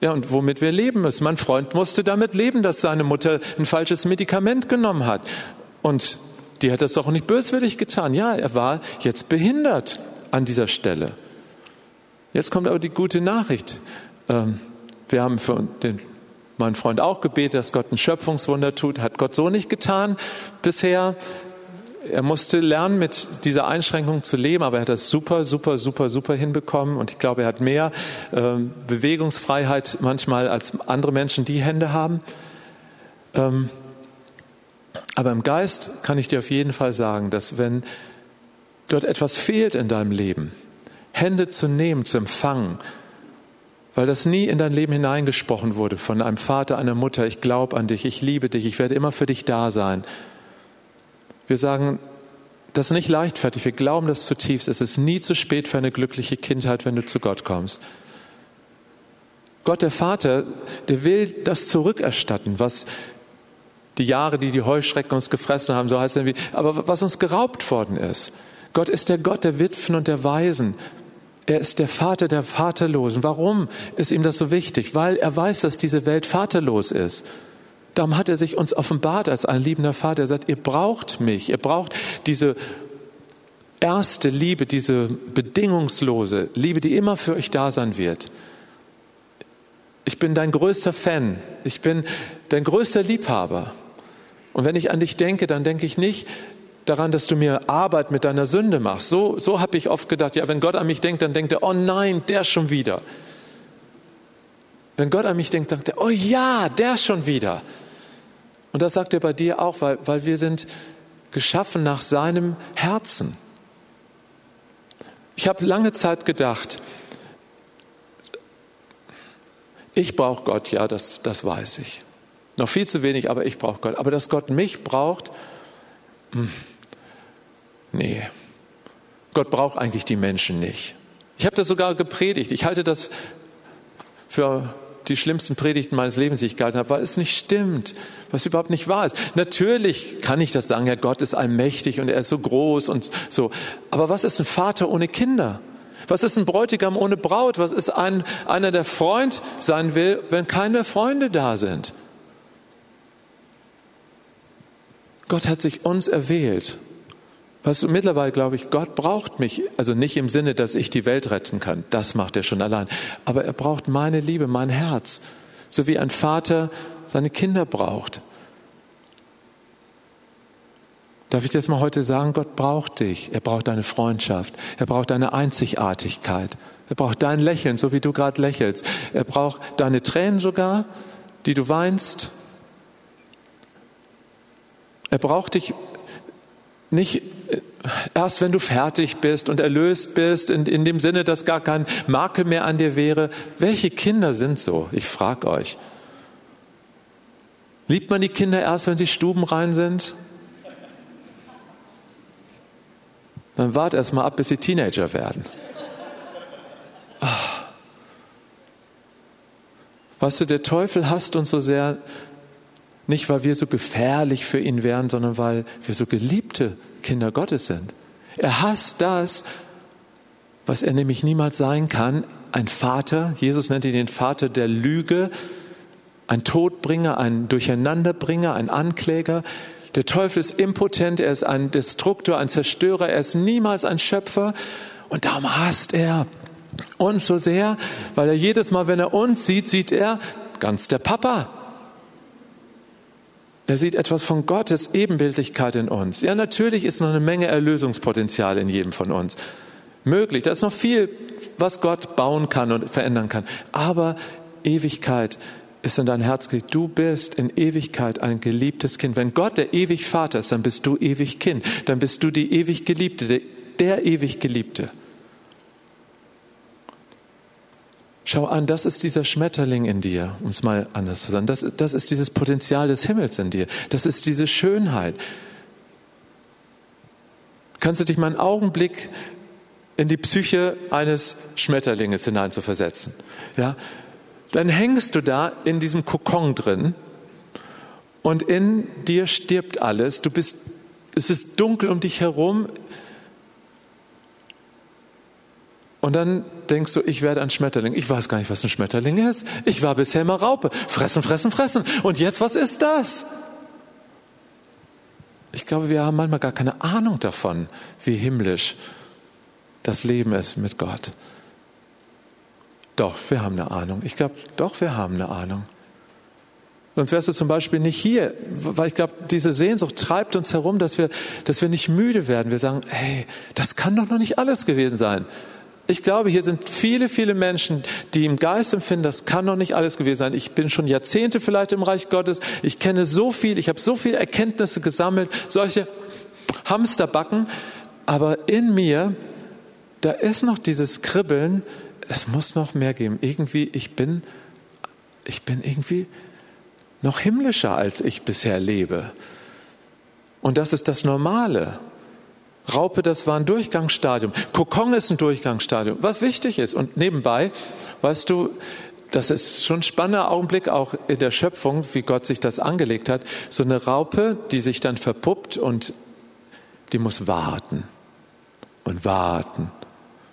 Ja, und womit wir leben müssen. Mein Freund musste damit leben, dass seine Mutter ein falsches Medikament genommen hat. Und die hat das doch nicht böswillig getan. Ja, er war jetzt behindert an dieser Stelle. Jetzt kommt aber die gute Nachricht. Ähm, wir haben für den, meinen Freund auch gebetet, dass Gott ein Schöpfungswunder tut. Hat Gott so nicht getan bisher. Er musste lernen, mit dieser Einschränkung zu leben, aber er hat das super, super, super, super hinbekommen. Und ich glaube, er hat mehr ähm, Bewegungsfreiheit manchmal als andere Menschen, die Hände haben. Ähm, aber im Geist kann ich dir auf jeden Fall sagen, dass wenn dort etwas fehlt in deinem Leben, Hände zu nehmen, zu empfangen, weil das nie in dein Leben hineingesprochen wurde von einem Vater, einer Mutter, ich glaube an dich, ich liebe dich, ich werde immer für dich da sein. Wir sagen, das ist nicht leichtfertig, wir glauben das zutiefst, es ist nie zu spät für eine glückliche Kindheit, wenn du zu Gott kommst. Gott der Vater, der will das zurückerstatten, was die Jahre, die die Heuschrecken uns gefressen haben, so heißt es, aber was uns geraubt worden ist. Gott ist der Gott der Witwen und der Waisen. Er ist der Vater der Vaterlosen. Warum ist ihm das so wichtig? Weil er weiß, dass diese Welt vaterlos ist. Darum hat er sich uns offenbart als ein liebender Vater. Er sagt, ihr braucht mich. Ihr braucht diese erste Liebe, diese bedingungslose Liebe, die immer für euch da sein wird. Ich bin dein größter Fan. Ich bin dein größter Liebhaber. Und wenn ich an dich denke, dann denke ich nicht, daran, dass du mir Arbeit mit deiner Sünde machst. So, so habe ich oft gedacht, ja, wenn Gott an mich denkt, dann denkt er, oh nein, der schon wieder. Wenn Gott an mich denkt, sagt er, oh ja, der schon wieder. Und das sagt er bei dir auch, weil, weil wir sind geschaffen nach seinem Herzen. Ich habe lange Zeit gedacht, ich brauche Gott, ja, das, das weiß ich. Noch viel zu wenig, aber ich brauche Gott. Aber dass Gott mich braucht, mh, hm, Nee, Gott braucht eigentlich die Menschen nicht. Ich habe das sogar gepredigt. Ich halte das für die schlimmsten Predigten meines Lebens, die ich gehalten habe, weil es nicht stimmt, was überhaupt nicht wahr ist. Natürlich kann ich das sagen, ja, Gott ist allmächtig und er ist so groß und so. Aber was ist ein Vater ohne Kinder? Was ist ein Bräutigam ohne Braut? Was ist ein, einer, der Freund sein will, wenn keine Freunde da sind? Gott hat sich uns erwählt. Du, mittlerweile glaube ich, Gott braucht mich, also nicht im Sinne, dass ich die Welt retten kann, das macht er schon allein, aber er braucht meine Liebe, mein Herz, so wie ein Vater seine Kinder braucht. Darf ich das mal heute sagen? Gott braucht dich. Er braucht deine Freundschaft. Er braucht deine Einzigartigkeit. Er braucht dein Lächeln, so wie du gerade lächelst. Er braucht deine Tränen sogar, die du weinst. Er braucht dich nicht äh, erst, wenn du fertig bist und erlöst bist, in, in dem Sinne, dass gar kein Makel mehr an dir wäre. Welche Kinder sind so? Ich frage euch. Liebt man die Kinder erst, wenn sie stubenrein sind? Dann wart erst mal ab, bis sie Teenager werden. Ach. Weißt du, der Teufel hasst uns so sehr, nicht weil wir so gefährlich für ihn wären, sondern weil wir so geliebte Kinder Gottes sind. Er hasst das, was er nämlich niemals sein kann, ein Vater, Jesus nennt ihn den Vater der Lüge, ein Todbringer, ein Durcheinanderbringer, ein Ankläger, der Teufel ist impotent, er ist ein Destruktor, ein Zerstörer, er ist niemals ein Schöpfer. Und darum hasst er. Uns so sehr, weil er jedes Mal, wenn er uns sieht, sieht er ganz der Papa. Er sieht etwas von Gottes Ebenbildlichkeit in uns. Ja, natürlich ist noch eine Menge Erlösungspotenzial in jedem von uns. Möglich. Da ist noch viel, was Gott bauen kann und verändern kann. Aber Ewigkeit ist in dein Herz gelegt. Du bist in Ewigkeit ein geliebtes Kind. Wenn Gott der ewig Vater ist, dann bist du ewig Kind. Dann bist du die ewig Geliebte, der, der ewig Geliebte. Schau an, das ist dieser Schmetterling in dir, um es mal anders zu sagen. Das, das ist dieses Potenzial des Himmels in dir. Das ist diese Schönheit. Kannst du dich mal einen Augenblick in die Psyche eines Schmetterlinges hineinzuversetzen? Ja, dann hängst du da in diesem Kokon drin und in dir stirbt alles. Du bist, es ist dunkel um dich herum. Und dann denkst du, ich werde ein Schmetterling. Ich weiß gar nicht, was ein Schmetterling ist. Ich war bisher immer Raupe. Fressen, fressen, fressen. Und jetzt, was ist das? Ich glaube, wir haben manchmal gar keine Ahnung davon, wie himmlisch das Leben ist mit Gott. Doch, wir haben eine Ahnung. Ich glaube, doch, wir haben eine Ahnung. Sonst wärst du zum Beispiel nicht hier, weil ich glaube, diese Sehnsucht treibt uns herum, dass wir, dass wir nicht müde werden. Wir sagen, hey, das kann doch noch nicht alles gewesen sein. Ich glaube, hier sind viele, viele Menschen, die im Geist empfinden, das kann noch nicht alles gewesen sein. Ich bin schon Jahrzehnte vielleicht im Reich Gottes. Ich kenne so viel, ich habe so viele Erkenntnisse gesammelt, solche Hamsterbacken. Aber in mir, da ist noch dieses Kribbeln, es muss noch mehr geben. Irgendwie, ich bin, ich bin irgendwie noch himmlischer, als ich bisher lebe. Und das ist das Normale. Raupe, das war ein Durchgangsstadium. Kokon ist ein Durchgangsstadium, was wichtig ist. Und nebenbei, weißt du, das ist schon ein spannender Augenblick auch in der Schöpfung, wie Gott sich das angelegt hat. So eine Raupe, die sich dann verpuppt und die muss warten und warten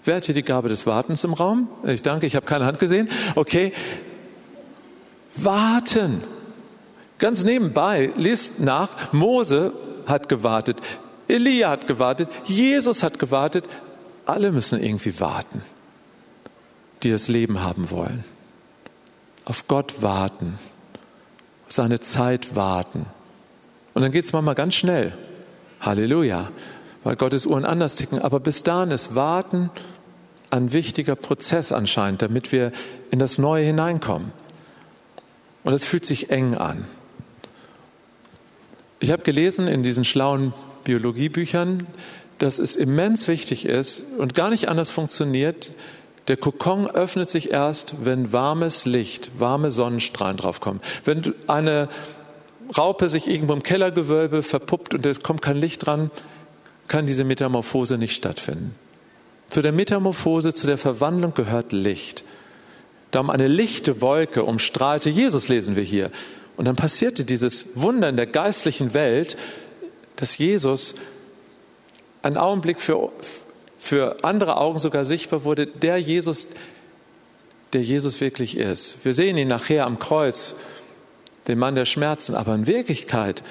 Wer hat hier die Gabe des Wartens im Raum? Ich danke, ich habe keine Hand gesehen. Okay. Warten. Ganz nebenbei, liest nach, Mose hat gewartet, Elia hat gewartet, Jesus hat gewartet. Alle müssen irgendwie warten, die das Leben haben wollen. Auf Gott warten, seine Zeit warten. Und dann geht es manchmal ganz schnell. Halleluja weil Gottes Uhren anders ticken. Aber bis dahin ist Warten ein wichtiger Prozess anscheinend, damit wir in das Neue hineinkommen. Und es fühlt sich eng an. Ich habe gelesen in diesen schlauen Biologiebüchern, dass es immens wichtig ist und gar nicht anders funktioniert. Der Kokon öffnet sich erst, wenn warmes Licht, warme Sonnenstrahlen draufkommen. Wenn eine Raupe sich irgendwo im Kellergewölbe verpuppt und es kommt kein Licht dran, kann diese Metamorphose nicht stattfinden. Zu der Metamorphose, zu der Verwandlung gehört Licht. Darum eine lichte Wolke umstrahlte Jesus, lesen wir hier. Und dann passierte dieses Wunder in der geistlichen Welt, dass Jesus einen Augenblick für, für andere Augen sogar sichtbar wurde, der Jesus, der Jesus wirklich ist. Wir sehen ihn nachher am Kreuz, den Mann der Schmerzen, aber in Wirklichkeit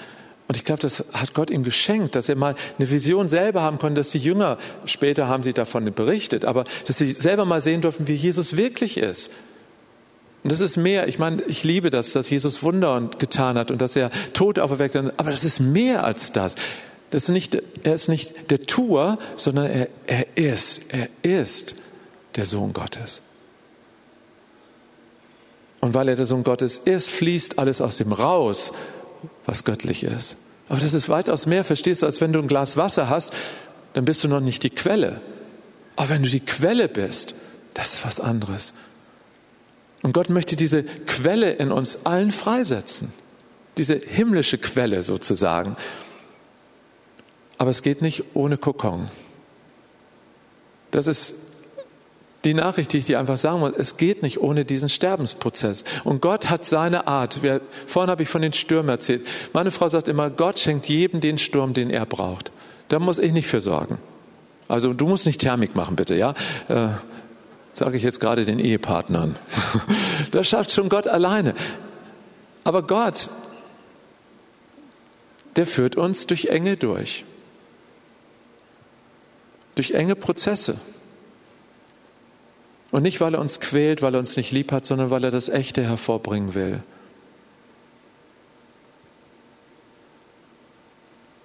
und ich glaube, das hat Gott ihm geschenkt, dass er mal eine Vision selber haben konnte, dass die Jünger, später haben sie davon berichtet, aber dass sie selber mal sehen durften, wie Jesus wirklich ist. Und das ist mehr, ich meine, ich liebe das, dass Jesus Wunder getan hat und dass er Tod auferweckt hat, aber das ist mehr als das. das ist nicht, er ist nicht der Tuer, sondern er, er ist, er ist der Sohn Gottes. Und weil er der Sohn Gottes ist, fließt alles aus ihm raus, was göttlich ist. Aber das ist weitaus mehr, verstehst du, als wenn du ein Glas Wasser hast, dann bist du noch nicht die Quelle. Aber wenn du die Quelle bist, das ist was anderes. Und Gott möchte diese Quelle in uns allen freisetzen. Diese himmlische Quelle sozusagen. Aber es geht nicht ohne Kokon. Das ist die Nachricht, die ich dir einfach sagen muss, es geht nicht ohne diesen Sterbensprozess. Und Gott hat seine Art. Wir, vorhin habe ich von den Stürmen erzählt. Meine Frau sagt immer, Gott schenkt jedem den Sturm, den er braucht. Da muss ich nicht für sorgen. Also du musst nicht Thermik machen, bitte, ja? Sage ich jetzt gerade den Ehepartnern. das schafft schon Gott alleine. Aber Gott, der führt uns durch enge durch. Durch enge Prozesse. Und nicht, weil er uns quält, weil er uns nicht lieb hat, sondern weil er das Echte hervorbringen will.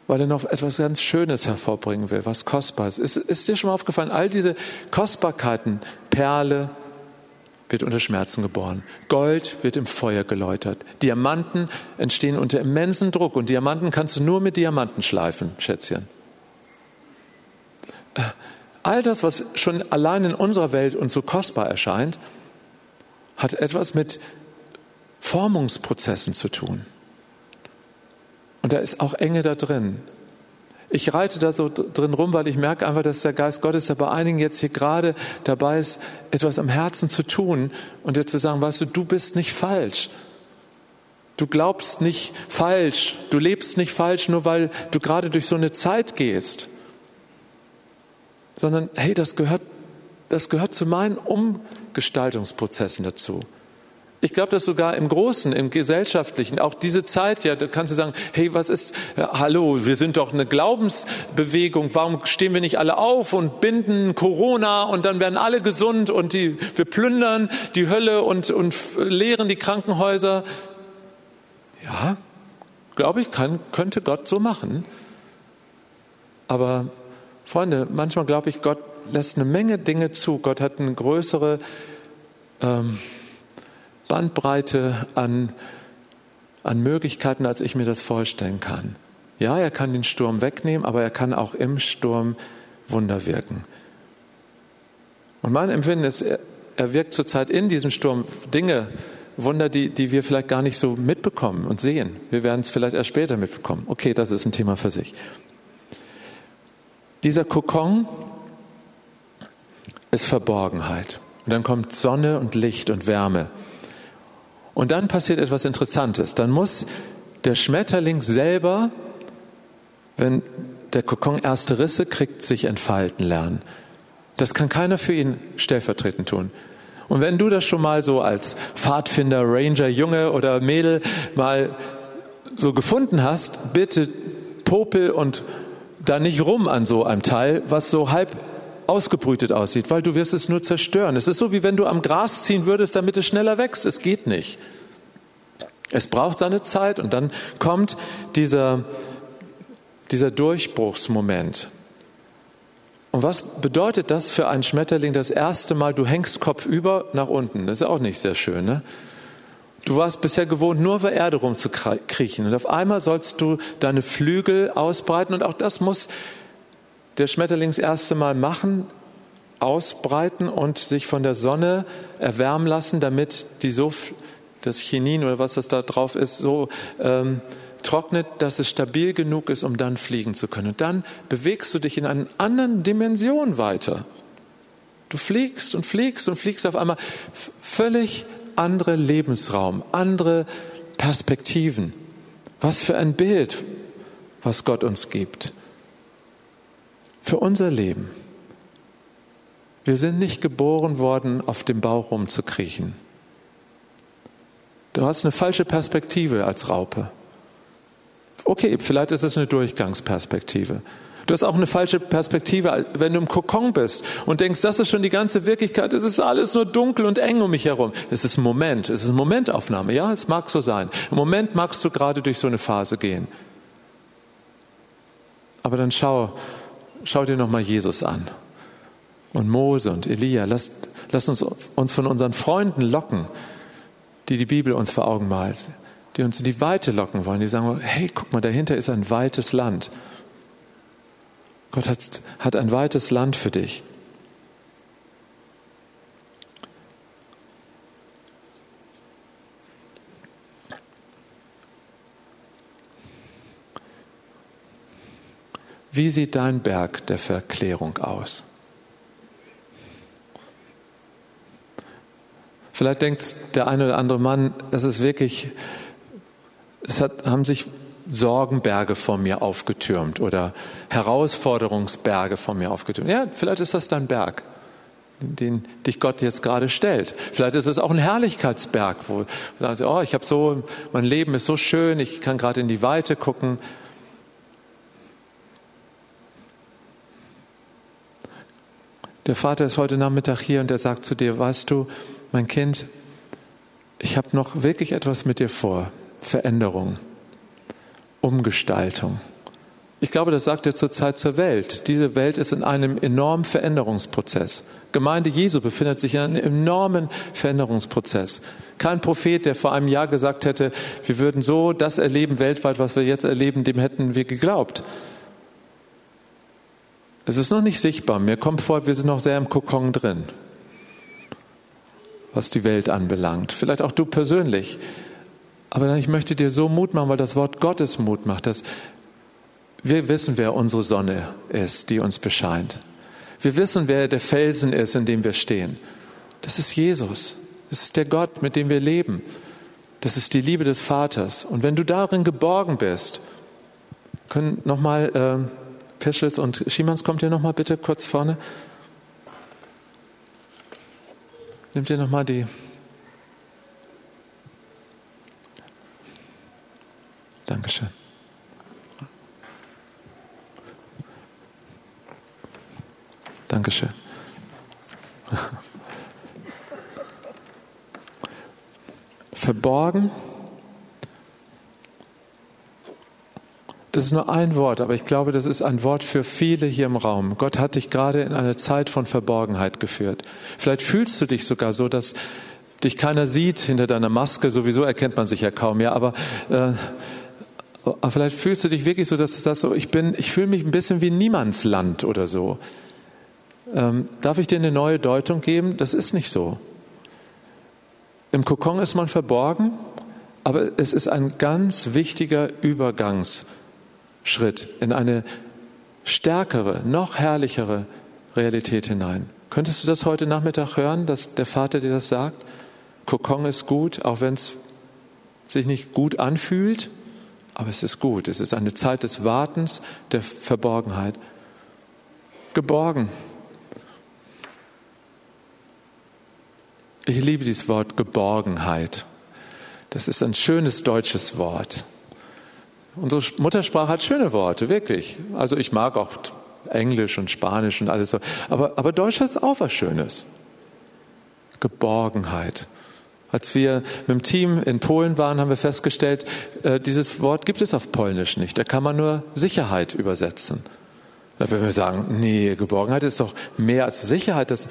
Weil er noch etwas ganz Schönes hervorbringen will, was Kostbares. Ist, ist dir schon mal aufgefallen, all diese Kostbarkeiten, Perle wird unter Schmerzen geboren, Gold wird im Feuer geläutert, Diamanten entstehen unter immensen Druck und Diamanten kannst du nur mit Diamanten schleifen, Schätzchen. Äh, All das, was schon allein in unserer Welt uns so kostbar erscheint, hat etwas mit Formungsprozessen zu tun. Und da ist auch Enge da drin. Ich reite da so drin rum, weil ich merke einfach, dass der Geist Gottes da bei einigen jetzt hier gerade dabei ist, etwas am Herzen zu tun und jetzt zu sagen, weißt du, du bist nicht falsch. Du glaubst nicht falsch. Du lebst nicht falsch, nur weil du gerade durch so eine Zeit gehst sondern hey, das gehört, das gehört zu meinen Umgestaltungsprozessen dazu. Ich glaube, dass sogar im Großen, im Gesellschaftlichen, auch diese Zeit, ja, da kannst du sagen, hey, was ist, ja, hallo, wir sind doch eine Glaubensbewegung, warum stehen wir nicht alle auf und binden Corona und dann werden alle gesund und die, wir plündern die Hölle und, und leeren die Krankenhäuser? Ja, glaube ich, kann, könnte Gott so machen. Aber Freunde, manchmal glaube ich, Gott lässt eine Menge Dinge zu. Gott hat eine größere ähm, Bandbreite an, an Möglichkeiten, als ich mir das vorstellen kann. Ja, er kann den Sturm wegnehmen, aber er kann auch im Sturm Wunder wirken. Und mein Empfinden ist, er, wirkt zurzeit in diesem Sturm Dinge, Wunder, die, die wir vielleicht gar nicht so mitbekommen und sehen. Wir werden es vielleicht erst später mitbekommen. Okay, das ist ein Thema für sich. Dieser Kokon ist Verborgenheit. Und dann kommt Sonne und Licht und Wärme. Und dann passiert etwas Interessantes. Dann muss der Schmetterling selber, wenn der Kokon erste Risse kriegt, sich entfalten lernen. Das kann keiner für ihn stellvertretend tun. Und wenn du das schon mal so als Pfadfinder, Ranger, Junge oder Mädel mal so gefunden hast, bitte popel und da nicht rum an so einem Teil, was so halb ausgebrütet aussieht, weil du wirst es nur zerstören. Es ist so, wie wenn du am Gras ziehen würdest, damit es schneller wächst. Es geht nicht. Es braucht seine Zeit und dann kommt dieser, dieser Durchbruchsmoment. Und was bedeutet das für einen Schmetterling das erste Mal, du hängst kopfüber nach unten? Das ist auch nicht sehr schön, ne? Du warst bisher gewohnt, nur über Erde rumzukriechen. Und auf einmal sollst du deine Flügel ausbreiten. Und auch das muss der Schmetterling das erste Mal machen, ausbreiten und sich von der Sonne erwärmen lassen, damit die so, das Chinin oder was das da drauf ist, so ähm, trocknet, dass es stabil genug ist, um dann fliegen zu können. Und dann bewegst du dich in einer anderen Dimension weiter. Du fliegst und fliegst und fliegst auf einmal völlig andere Lebensraum, andere Perspektiven. Was für ein Bild, was Gott uns gibt. Für unser Leben. Wir sind nicht geboren worden, auf dem Bauch rumzukriechen. Du hast eine falsche Perspektive als Raupe. Okay, vielleicht ist es eine Durchgangsperspektive. Du hast auch eine falsche Perspektive, wenn du im Kokon bist und denkst, das ist schon die ganze Wirklichkeit, es ist alles nur dunkel und eng um mich herum. Es ist ein Moment, es ist eine Momentaufnahme. Ja, es mag so sein. Im Moment magst du gerade durch so eine Phase gehen. Aber dann schau, schau dir nochmal Jesus an. Und Mose und Elia, lass, lass uns, uns von unseren Freunden locken, die die Bibel uns vor Augen malt, die uns in die Weite locken wollen, die sagen, hey, guck mal, dahinter ist ein weites Land. Gott hat, hat ein weites Land für dich. Wie sieht dein Berg der Verklärung aus? Vielleicht denkt der eine oder andere Mann, das ist wirklich, es hat, haben sich Sorgenberge vor mir aufgetürmt oder Herausforderungsberge vor mir aufgetürmt. Ja, vielleicht ist das dein Berg, den dich Gott jetzt gerade stellt. Vielleicht ist es auch ein Herrlichkeitsberg, wo du sagst, oh, ich habe so, mein Leben ist so schön, ich kann gerade in die Weite gucken. Der Vater ist heute Nachmittag hier und er sagt zu dir, weißt du, mein Kind, ich habe noch wirklich etwas mit dir vor. Veränderung, Umgestaltung. Ich glaube, das sagt er zurzeit zur Welt. Diese Welt ist in einem enormen Veränderungsprozess. Gemeinde Jesu befindet sich in einem enormen Veränderungsprozess. Kein Prophet, der vor einem Jahr gesagt hätte, wir würden so das erleben weltweit, was wir jetzt erleben, dem hätten wir geglaubt. Es ist noch nicht sichtbar. Mir kommt vor, wir sind noch sehr im Kokon drin was die Welt anbelangt. Vielleicht auch du persönlich. Aber ich möchte dir so Mut machen, weil das Wort Gottes Mut macht, dass wir wissen, wer unsere Sonne ist, die uns bescheint. Wir wissen, wer der Felsen ist, in dem wir stehen. Das ist Jesus. Das ist der Gott, mit dem wir leben. Das ist die Liebe des Vaters. Und wenn du darin geborgen bist, können nochmal äh, Pischels und Schimans, kommt ihr nochmal bitte kurz vorne. Nimm dir nochmal die. Dankeschön. Dankeschön. Verborgen Das ist nur ein Wort, aber ich glaube, das ist ein Wort für viele hier im Raum. Gott hat dich gerade in eine Zeit von Verborgenheit geführt. Vielleicht fühlst du dich sogar so, dass dich keiner sieht hinter deiner Maske. Sowieso erkennt man sich ja kaum, ja. Aber, äh, aber vielleicht fühlst du dich wirklich so, dass du sagst, so, ich ich fühle mich ein bisschen wie Niemandsland oder so. Ähm, darf ich dir eine neue Deutung geben? Das ist nicht so. Im Kokon ist man verborgen, aber es ist ein ganz wichtiger Übergangs Schritt in eine stärkere, noch herrlichere Realität hinein. Könntest du das heute Nachmittag hören, dass der Vater dir das sagt? Kokon ist gut, auch wenn es sich nicht gut anfühlt, aber es ist gut. Es ist eine Zeit des Wartens, der Verborgenheit. Geborgen. Ich liebe dieses Wort Geborgenheit. Das ist ein schönes deutsches Wort. Unsere Muttersprache hat schöne Worte, wirklich. Also ich mag auch Englisch und Spanisch und alles so. Aber, aber Deutsch hat auch was Schönes. Geborgenheit. Als wir mit dem Team in Polen waren, haben wir festgestellt, äh, dieses Wort gibt es auf Polnisch nicht. Da kann man nur Sicherheit übersetzen. Da würden wir sagen, nee, Geborgenheit ist doch mehr als Sicherheit. Das,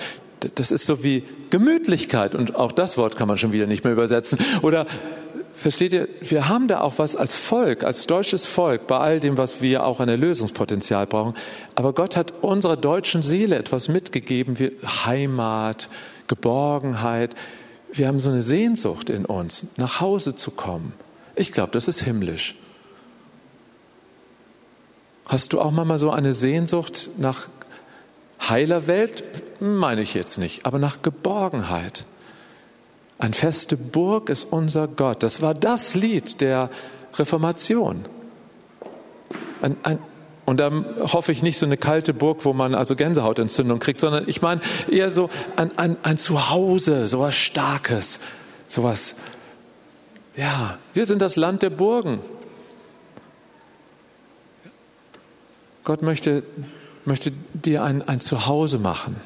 das ist so wie Gemütlichkeit. Und auch das Wort kann man schon wieder nicht mehr übersetzen. Oder versteht ihr, wir haben da auch was als Volk, als deutsches Volk, bei all dem, was wir auch an Erlösungspotenzial brauchen. Aber Gott hat unserer deutschen Seele etwas mitgegeben, wie Heimat, Geborgenheit. Wir haben so eine Sehnsucht in uns, nach Hause zu kommen. Ich glaube, das ist himmlisch. Hast du auch mal so eine Sehnsucht nach heiler Welt? Meine ich jetzt nicht, aber nach Geborgenheit. Ein feste Burg ist unser Gott. Das war das Lied der Reformation. Ein, ein, Und dann hoffe ich nicht so eine kalte Burg, wo man also Gänsehautentzündung kriegt, sondern ich meine eher so ein, ein, ein Zuhause, sowas Starkes, sowas. Ja, wir sind das Land der Burgen. Gott möchte, möchte dir ein, ein Zuhause machen.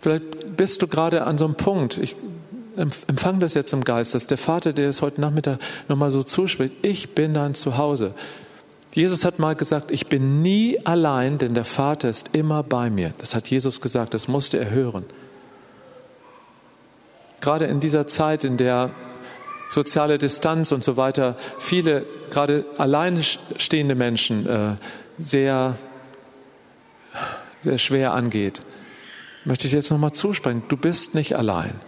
Vielleicht bist du gerade an so einem Punkt. Ich empfange das jetzt im Geist, dass der Vater, der es heute Nachmittag nochmal so zuspricht, ich bin dein Zuhause. Jesus hat mal gesagt, ich bin nie allein, denn der Vater ist immer bei mir. Das hat Jesus gesagt, das musste er hören. Gerade in dieser Zeit, in der soziale Distanz und so weiter viele, gerade alleinstehende Menschen, äh, sehr, sehr schwer angeht, möchte ich jetzt nochmal zusprechen. Du bist nicht allein.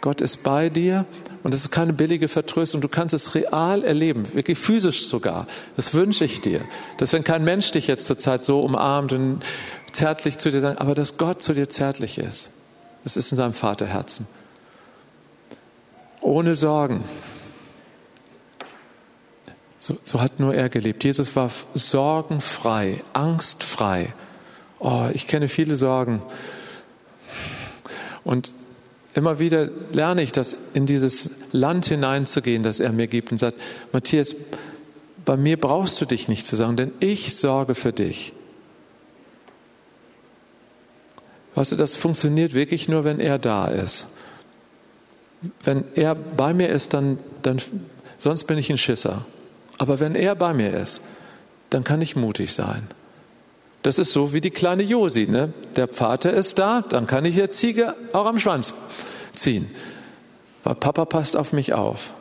Gott ist bei dir und es ist keine billige Vertröstung. Du kannst es real erleben, wirklich physisch sogar. Das wünsche ich dir. Dass wenn kein Mensch dich jetzt zurzeit so umarmt und zärtlich zu dir sagt, aber dass Gott zu dir zärtlich ist. Das ist in seinem Vaterherzen. Ohne Sorgen. So, so hat nur er gelebt. Jesus war sorgenfrei, angstfrei. Oh, ich kenne viele Sorgen. Und immer wieder lerne ich das, in dieses Land hineinzugehen, das er mir gibt und sagt, Matthias, bei mir brauchst du dich nicht zu sagen, denn ich sorge für dich. Weißt du, das funktioniert wirklich nur, wenn er da ist. Wenn er bei mir ist, dann, dann sonst bin ich ein Schisser. Aber wenn er bei mir ist, dann kann ich mutig sein. Das ist so wie die kleine Josi. Ne? Der Vater ist da, dann kann ich der Ziege auch am Schwanz ziehen. Weil Papa passt auf mich auf.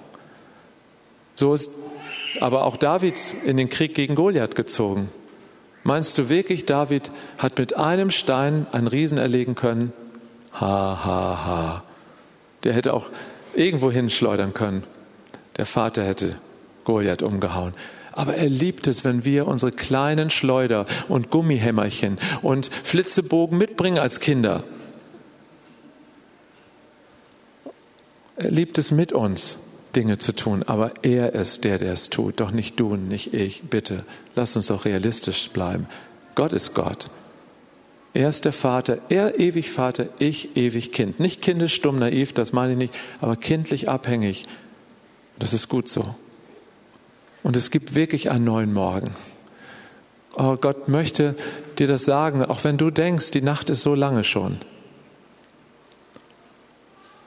So ist aber auch David in den Krieg gegen Goliath gezogen. Meinst du wirklich, David hat mit einem Stein einen Riesen erlegen können? Ha, ha, ha. Der hätte auch irgendwo hinschleudern können. Der Vater hätte Goliath umgehauen. Aber er liebt es, wenn wir unsere kleinen Schleuder und Gummihämmerchen und Flitzebogen mitbringen als Kinder. Er liebt es mit uns, Dinge zu tun, aber er ist der, der es tut, doch nicht du und nicht ich. Bitte, lass uns doch realistisch bleiben. Gott ist Gott. Er ist der Vater, er ewig Vater, ich ewig Kind. Nicht kindisch, stumm, naiv, das meine ich nicht, aber kindlich abhängig. Das ist gut so. Und es gibt wirklich einen neuen Morgen. Oh, Gott möchte dir das sagen, auch wenn du denkst, die Nacht ist so lange schon.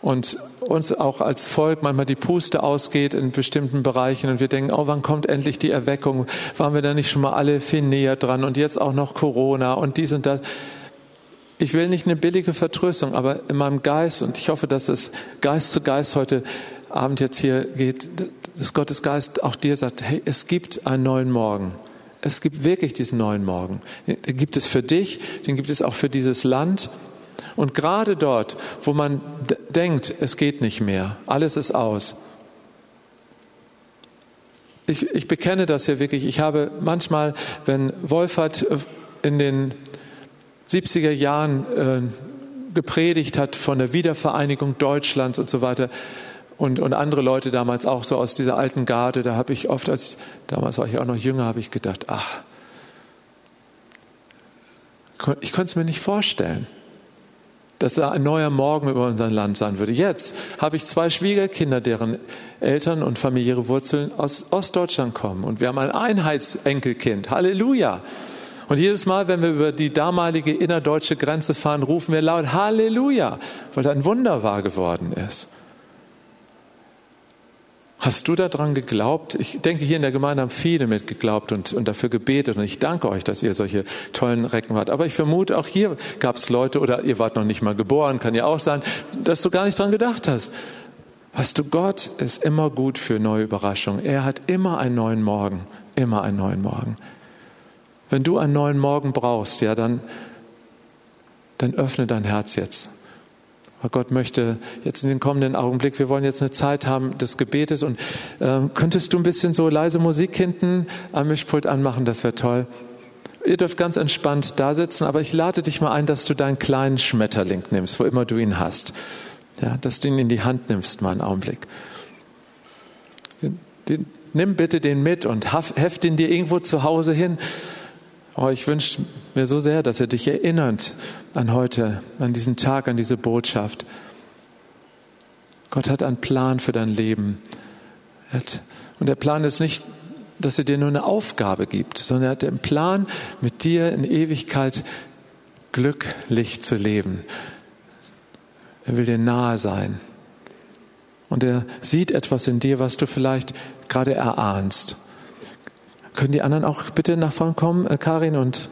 Und uns auch als Volk manchmal die Puste ausgeht in bestimmten Bereichen und wir denken, oh, wann kommt endlich die Erweckung? Waren wir da nicht schon mal alle viel näher dran und jetzt auch noch Corona und dies und das? Ich will nicht eine billige Vertröstung, aber in meinem Geist, und ich hoffe, dass es Geist zu Geist heute Abend jetzt hier geht, dass Gottes Geist auch dir sagt, hey, es gibt einen neuen Morgen. Es gibt wirklich diesen neuen Morgen. Den gibt es für dich, den gibt es auch für dieses Land. Und gerade dort, wo man denkt, es geht nicht mehr, alles ist aus. Ich, ich bekenne das hier wirklich. Ich habe manchmal, wenn Wolfert äh, in den 70er Jahren äh, gepredigt hat von der Wiedervereinigung Deutschlands und so weiter, und, und andere Leute damals auch so aus dieser alten Garde, da habe ich oft, als damals war ich auch noch jünger, habe ich gedacht, ach, ich konnte es mir nicht vorstellen, dass da ein neuer Morgen über unser Land sein würde. Jetzt habe ich zwei Schwiegerkinder, deren Eltern und familiäre Wurzeln aus Ostdeutschland kommen. Und wir haben ein Einheitsenkelkind. Halleluja! Und jedes Mal, wenn wir über die damalige innerdeutsche Grenze fahren, rufen wir laut Halleluja, weil da ein Wunder wahr geworden ist. Hast du daran geglaubt? Ich denke, hier in der Gemeinde haben viele mitgeglaubt und, und dafür gebetet. Und ich danke euch, dass ihr solche tollen Recken wart. Aber ich vermute, auch hier gab es Leute, oder ihr wart noch nicht mal geboren, kann ja auch sein, dass du gar nicht dran gedacht hast. Weißt du, Gott ist immer gut für neue Überraschungen. Er hat immer einen neuen Morgen. Immer einen neuen Morgen. Wenn du einen neuen Morgen brauchst, ja, dann, dann öffne dein Herz jetzt Gott möchte jetzt in den kommenden Augenblick, wir wollen jetzt eine Zeit haben des Gebetes und äh, könntest du ein bisschen so leise Musik hinten am Mischpult anmachen, das wäre toll. Ihr dürft ganz entspannt da sitzen, aber ich lade dich mal ein, dass du deinen kleinen Schmetterling nimmst, wo immer du ihn hast. Ja, dass du ihn in die Hand nimmst, mal einen Augenblick. Den, den, nimm bitte den mit und heft ihn dir irgendwo zu Hause hin. Oh, ich wünsche mir so sehr, dass er dich erinnert an heute, an diesen Tag, an diese Botschaft. Gott hat einen Plan für dein Leben. Und der Plan ist nicht, dass er dir nur eine Aufgabe gibt, sondern er hat den Plan, mit dir in Ewigkeit glücklich zu leben. Er will dir nahe sein. Und er sieht etwas in dir, was du vielleicht gerade erahnst. Können die anderen auch bitte nach vorne kommen, äh, Karin und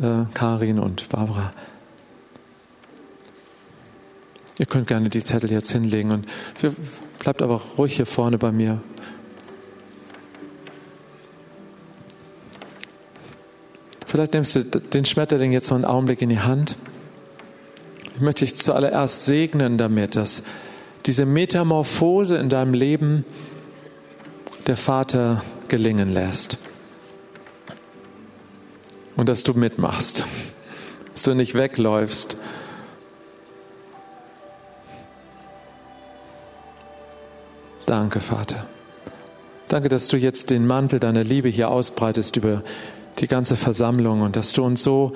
äh, Karin und Barbara? Ihr könnt gerne die Zettel jetzt hinlegen und bleibt aber ruhig hier vorne bei mir. Vielleicht nimmst du den Schmetterling jetzt noch einen Augenblick in die Hand. Ich möchte dich zuallererst segnen damit, dass diese Metamorphose in deinem Leben der Vater gelingen lässt. Und dass du mitmachst, dass du nicht wegläufst. Danke, Vater. Danke, dass du jetzt den Mantel deiner Liebe hier ausbreitest über die ganze Versammlung und dass du uns so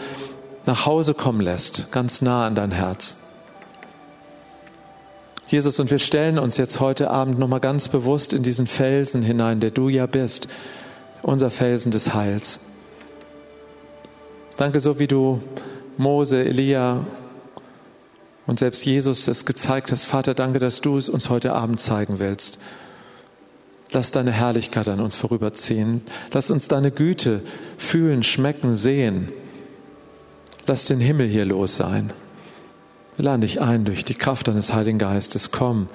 nach Hause kommen lässt, ganz nah an dein Herz. Jesus, und wir stellen uns jetzt heute Abend nochmal ganz bewusst in diesen Felsen hinein, der du ja bist, unser Felsen des Heils. Danke, so wie du Mose, Elia und selbst Jesus es gezeigt hast. Vater, danke, dass du es uns heute Abend zeigen willst. Lass deine Herrlichkeit an uns vorüberziehen. Lass uns deine Güte fühlen, schmecken, sehen. Lass den Himmel hier los sein. Wir laden dich ein durch die Kraft deines Heiligen Geistes. Komm.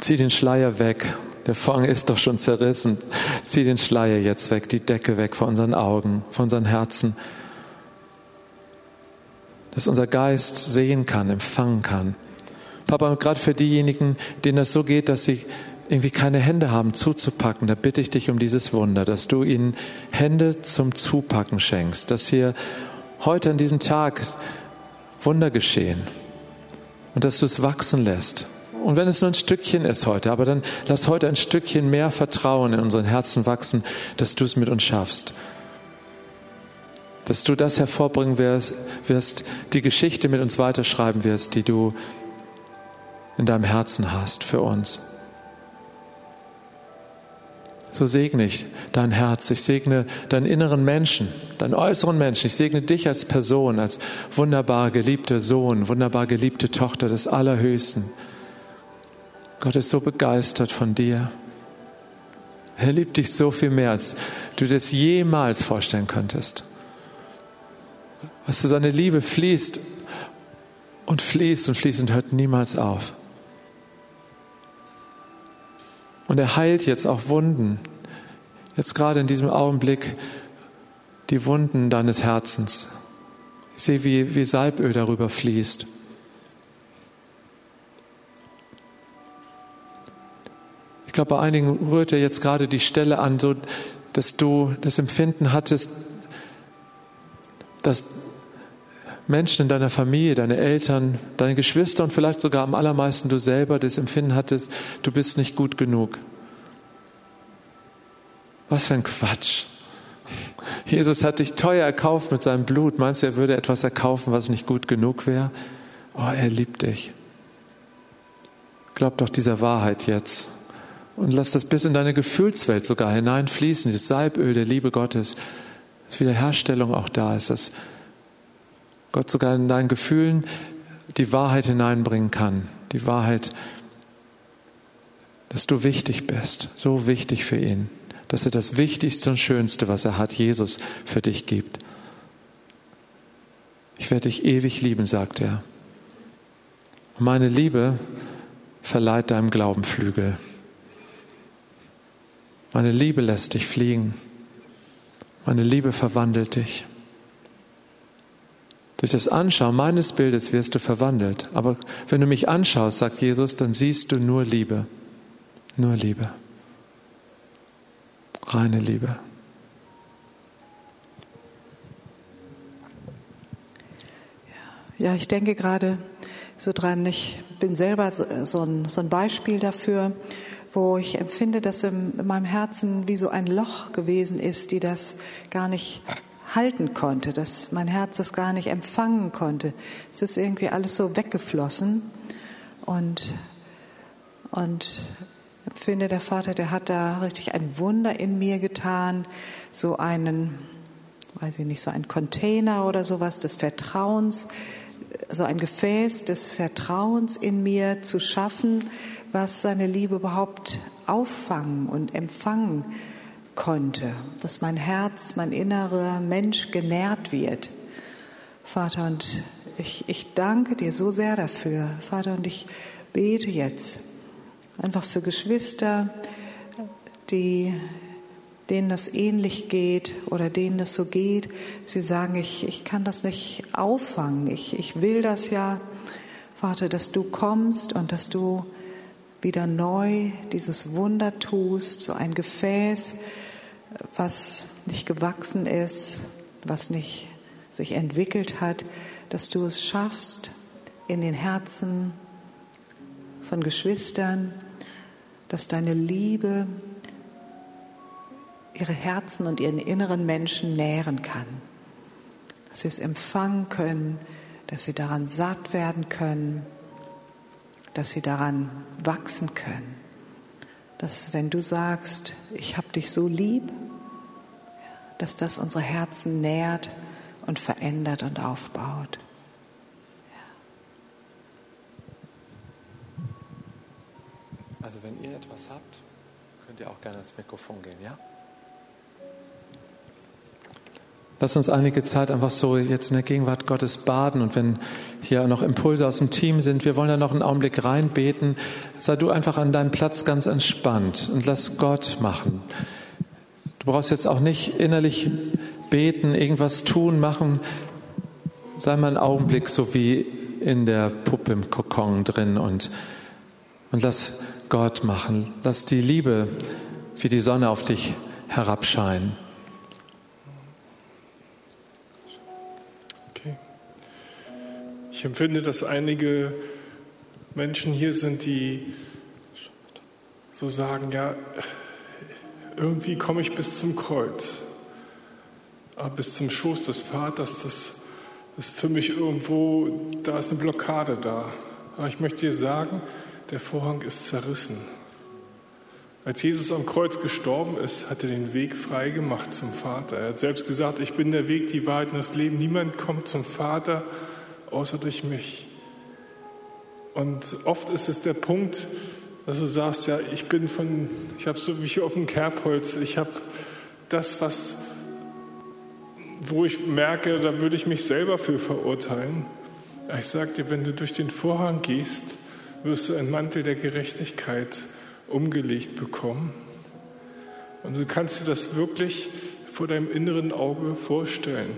Zieh den Schleier weg. Der Vorhang ist doch schon zerrissen. Zieh den Schleier jetzt weg, die Decke weg von unseren Augen, von unseren Herzen. Dass unser Geist sehen kann, empfangen kann. Papa, gerade für diejenigen, denen das so geht, dass sie irgendwie keine Hände haben zuzupacken, da bitte ich dich um dieses Wunder, dass du ihnen Hände zum Zupacken schenkst, dass hier heute an diesem Tag Wunder geschehen und dass du es wachsen lässt. Und wenn es nur ein Stückchen ist heute, aber dann lass heute ein Stückchen mehr Vertrauen in unseren Herzen wachsen, dass du es mit uns schaffst. Dass du das hervorbringen wirst, wirst, die Geschichte mit uns weiterschreiben wirst, die du in deinem Herzen hast für uns. So segne ich dein Herz, ich segne deinen inneren Menschen, deinen äußeren Menschen, ich segne dich als Person, als wunderbar geliebter Sohn, wunderbar geliebte Tochter des Allerhöchsten. Gott ist so begeistert von dir. Er liebt dich so viel mehr, als du das jemals vorstellen könntest. Was du, seine Liebe fließt und fließt und fließt und hört niemals auf. Und er heilt jetzt auch Wunden. Jetzt gerade in diesem Augenblick die Wunden deines Herzens. Ich sehe, wie, wie Salböl darüber fließt. Ich glaube, bei einigen rührt er jetzt gerade die Stelle an, so dass du das Empfinden hattest, dass Menschen in deiner Familie, deine Eltern, deine Geschwister und vielleicht sogar am allermeisten du selber das Empfinden hattest, du bist nicht gut genug. Was für ein Quatsch. Jesus hat dich teuer erkauft mit seinem Blut. Meinst du, er würde etwas erkaufen, was nicht gut genug wäre? Oh, er liebt dich. Glaub doch dieser Wahrheit jetzt. Und lass das bis in deine Gefühlswelt sogar hineinfließen, das Salböl der Liebe Gottes, dass Wiederherstellung auch da ist, dass Gott sogar in deinen Gefühlen die Wahrheit hineinbringen kann. Die Wahrheit, dass du wichtig bist, so wichtig für ihn, dass er das Wichtigste und Schönste, was er hat, Jesus für dich gibt. Ich werde dich ewig lieben, sagt er. Und meine Liebe verleiht deinem Glauben Flügel. Meine Liebe lässt dich fliegen. Meine Liebe verwandelt dich. Durch das Anschauen meines Bildes wirst du verwandelt. Aber wenn du mich anschaust, sagt Jesus, dann siehst du nur Liebe. Nur Liebe. Reine Liebe. Ja, ich denke gerade so dran, ich bin selber so, ein, so ein Beispiel dafür, wo ich empfinde, dass in meinem Herzen wie so ein Loch gewesen ist, die das gar nicht halten konnte, dass mein Herz das gar nicht empfangen konnte. Es ist irgendwie alles so weggeflossen und, und empfinde, der Vater, der hat da richtig ein Wunder in mir getan, so einen, weiß ich nicht, so ein Container oder sowas des Vertrauens, so ein Gefäß des Vertrauens in mir zu schaffen, was seine Liebe überhaupt auffangen und empfangen konnte, dass mein Herz, mein innerer Mensch genährt wird. Vater, und ich, ich danke dir so sehr dafür, Vater, und ich bete jetzt einfach für Geschwister, die, denen das ähnlich geht oder denen es so geht. Sie sagen, ich, ich kann das nicht auffangen. Ich, ich will das ja, Vater, dass du kommst und dass du wieder neu dieses Wunder tust, so ein Gefäß, was nicht gewachsen ist, was nicht sich entwickelt hat, dass du es schaffst, in den Herzen von Geschwistern, dass deine Liebe ihre Herzen und ihren inneren Menschen nähren kann, dass sie es empfangen können, dass sie daran satt werden können, dass sie daran wachsen können. Dass wenn du sagst, ich habe dich so lieb, dass das unsere Herzen nährt und verändert und aufbaut. Also wenn ihr etwas habt, könnt ihr auch gerne ins Mikrofon gehen, ja? Lass uns einige Zeit einfach so jetzt in der Gegenwart Gottes baden und wenn hier noch Impulse aus dem Team sind, wir wollen da noch einen Augenblick reinbeten, sei du einfach an deinem Platz ganz entspannt und lass Gott machen. Du brauchst jetzt auch nicht innerlich beten, irgendwas tun, machen. Sei mal einen Augenblick so wie in der Puppe im Kokon drin und, und lass Gott machen. Lass die Liebe wie die Sonne auf dich herabscheinen. Ich empfinde, dass einige Menschen hier sind, die so sagen, ja, irgendwie komme ich bis zum Kreuz, aber bis zum Schoß des Vaters, das ist für mich irgendwo, da ist eine Blockade da. Aber ich möchte dir sagen, der Vorhang ist zerrissen. Als Jesus am Kreuz gestorben ist, hat er den Weg frei gemacht zum Vater. Er hat selbst gesagt, ich bin der Weg, die Wahrheit und das Leben. Niemand kommt zum Vater, außer durch mich. Und oft ist es der Punkt, dass du sagst, ja, ich bin von, ich habe so wie auf dem Kerbholz, ich habe das, was, wo ich merke, da würde ich mich selber für verurteilen. Ich sage dir, wenn du durch den Vorhang gehst, wirst du einen Mantel der Gerechtigkeit umgelegt bekommen. Und du kannst dir das wirklich vor deinem inneren Auge vorstellen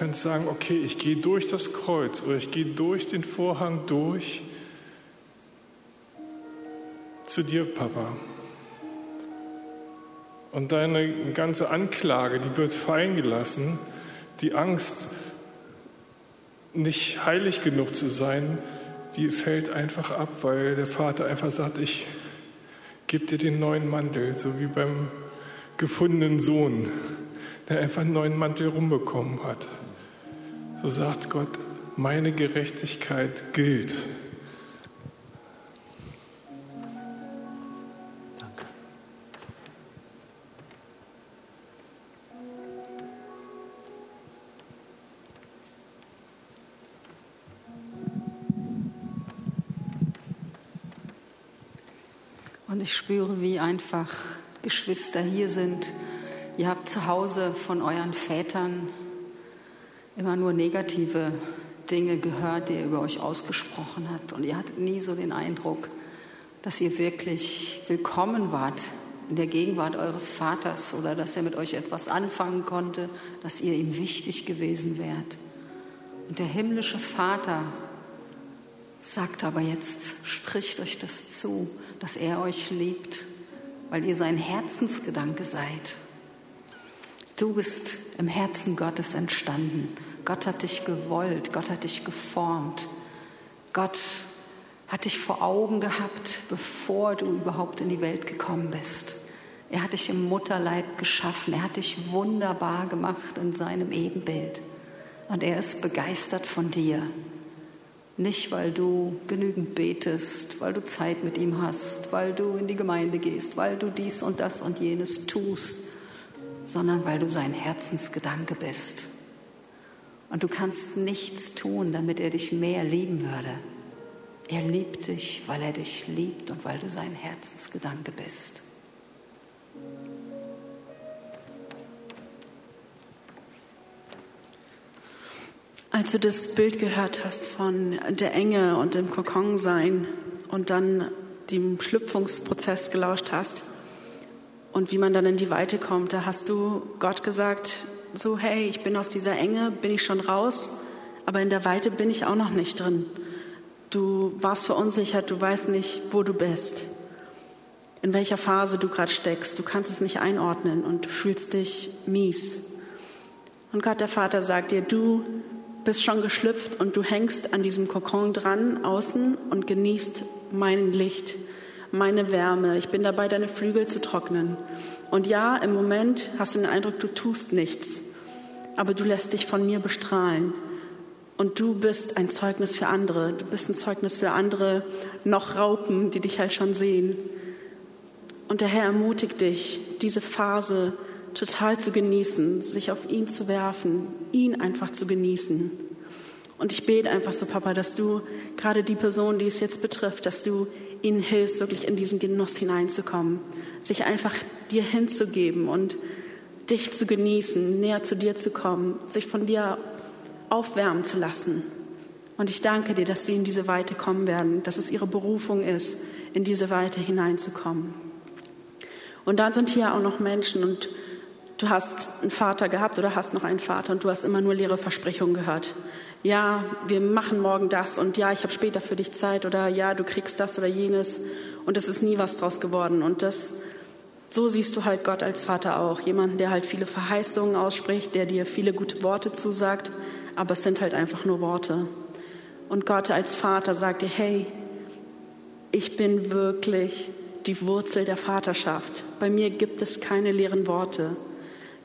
kannst sagen, okay, ich gehe durch das Kreuz oder ich gehe durch den Vorhang durch zu dir, Papa. Und deine ganze Anklage, die wird fallen gelassen. Die Angst, nicht heilig genug zu sein, die fällt einfach ab, weil der Vater einfach sagt, ich gebe dir den neuen Mantel, so wie beim gefundenen Sohn, der einfach einen neuen Mantel rumbekommen hat. So sagt Gott, meine Gerechtigkeit gilt. Und ich spüre, wie einfach Geschwister hier sind. Ihr habt zu Hause von euren Vätern immer nur negative Dinge gehört, die er über euch ausgesprochen hat. Und ihr hattet nie so den Eindruck, dass ihr wirklich willkommen wart in der Gegenwart eures Vaters oder dass er mit euch etwas anfangen konnte, dass ihr ihm wichtig gewesen wärt. Und der himmlische Vater sagt aber jetzt, spricht euch das zu, dass er euch liebt, weil ihr sein Herzensgedanke seid. Du bist im Herzen Gottes entstanden. Gott hat dich gewollt, Gott hat dich geformt. Gott hat dich vor Augen gehabt, bevor du überhaupt in die Welt gekommen bist. Er hat dich im Mutterleib geschaffen. Er hat dich wunderbar gemacht in seinem Ebenbild. Und er ist begeistert von dir. Nicht, weil du genügend betest, weil du Zeit mit ihm hast, weil du in die Gemeinde gehst, weil du dies und das und jenes tust, sondern weil du sein Herzensgedanke bist. Und du kannst nichts tun, damit er dich mehr lieben würde. Er liebt dich, weil er dich liebt und weil du sein Herzensgedanke bist. Als du das Bild gehört hast von der Enge und dem Kokon sein und dann dem Schlüpfungsprozess gelauscht hast und wie man dann in die Weite kommt, da hast du Gott gesagt, so hey, ich bin aus dieser Enge, bin ich schon raus, aber in der Weite bin ich auch noch nicht drin. Du warst verunsichert, du weißt nicht, wo du bist, in welcher Phase du gerade steckst, du kannst es nicht einordnen und du fühlst dich mies. Und Gott der Vater sagt dir, du bist schon geschlüpft und du hängst an diesem Kokon dran außen und genießt mein Licht, meine Wärme. Ich bin dabei, deine Flügel zu trocknen. Und ja, im Moment hast du den Eindruck, du tust nichts, aber du lässt dich von mir bestrahlen. Und du bist ein Zeugnis für andere. Du bist ein Zeugnis für andere noch Raupen, die dich halt schon sehen. Und der Herr ermutigt dich, diese Phase total zu genießen, sich auf ihn zu werfen, ihn einfach zu genießen. Und ich bete einfach so, Papa, dass du gerade die Person, die es jetzt betrifft, dass du ihnen hilfst, wirklich in diesen Genuss hineinzukommen, sich einfach dir hinzugeben und dich zu genießen, näher zu dir zu kommen, sich von dir aufwärmen zu lassen. Und ich danke dir, dass sie in diese Weite kommen werden, dass es ihre Berufung ist, in diese Weite hineinzukommen. Und dann sind hier auch noch Menschen und du hast einen Vater gehabt oder hast noch einen Vater und du hast immer nur leere Versprechungen gehört. Ja, wir machen morgen das und ja, ich habe später für dich Zeit oder ja, du kriegst das oder jenes und es ist nie was draus geworden und das so siehst du halt Gott als Vater auch, jemanden, der halt viele Verheißungen ausspricht, der dir viele gute Worte zusagt, aber es sind halt einfach nur Worte. Und Gott als Vater sagt dir, hey, ich bin wirklich die Wurzel der Vaterschaft. Bei mir gibt es keine leeren Worte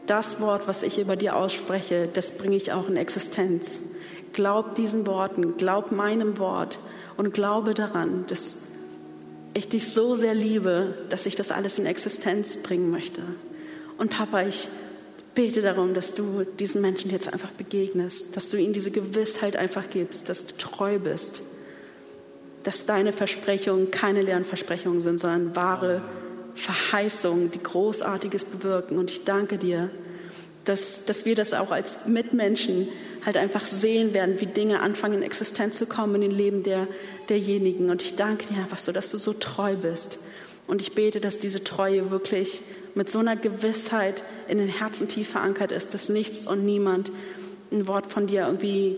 das Wort, was ich über dir ausspreche, das bringe ich auch in Existenz. Glaub diesen Worten, glaub meinem Wort und glaube daran, dass ich dich so sehr liebe, dass ich das alles in Existenz bringen möchte. Und Papa, ich bete darum, dass du diesen Menschen jetzt einfach begegnest, dass du ihnen diese Gewissheit einfach gibst, dass du treu bist, dass deine Versprechungen keine leeren Versprechungen sind, sondern wahre Verheißungen, die Großartiges bewirken. Und ich danke dir, dass, dass wir das auch als Mitmenschen halt einfach sehen werden, wie Dinge anfangen in Existenz zu kommen in den Leben der, derjenigen. Und ich danke dir einfach so, dass du so treu bist. Und ich bete, dass diese Treue wirklich mit so einer Gewissheit in den Herzen tief verankert ist, dass nichts und niemand ein Wort von dir irgendwie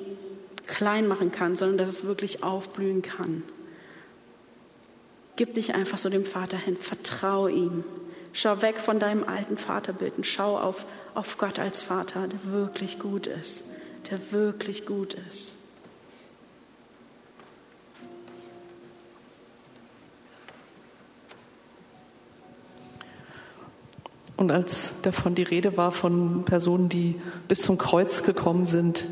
klein machen kann, sondern dass es wirklich aufblühen kann. Gib dich einfach so dem Vater hin, vertraue ihm. Schau weg von deinem alten Vaterbild und schau auf, auf Gott als Vater, der wirklich gut ist, der wirklich gut ist. Und als davon die Rede war von Personen, die bis zum Kreuz gekommen sind,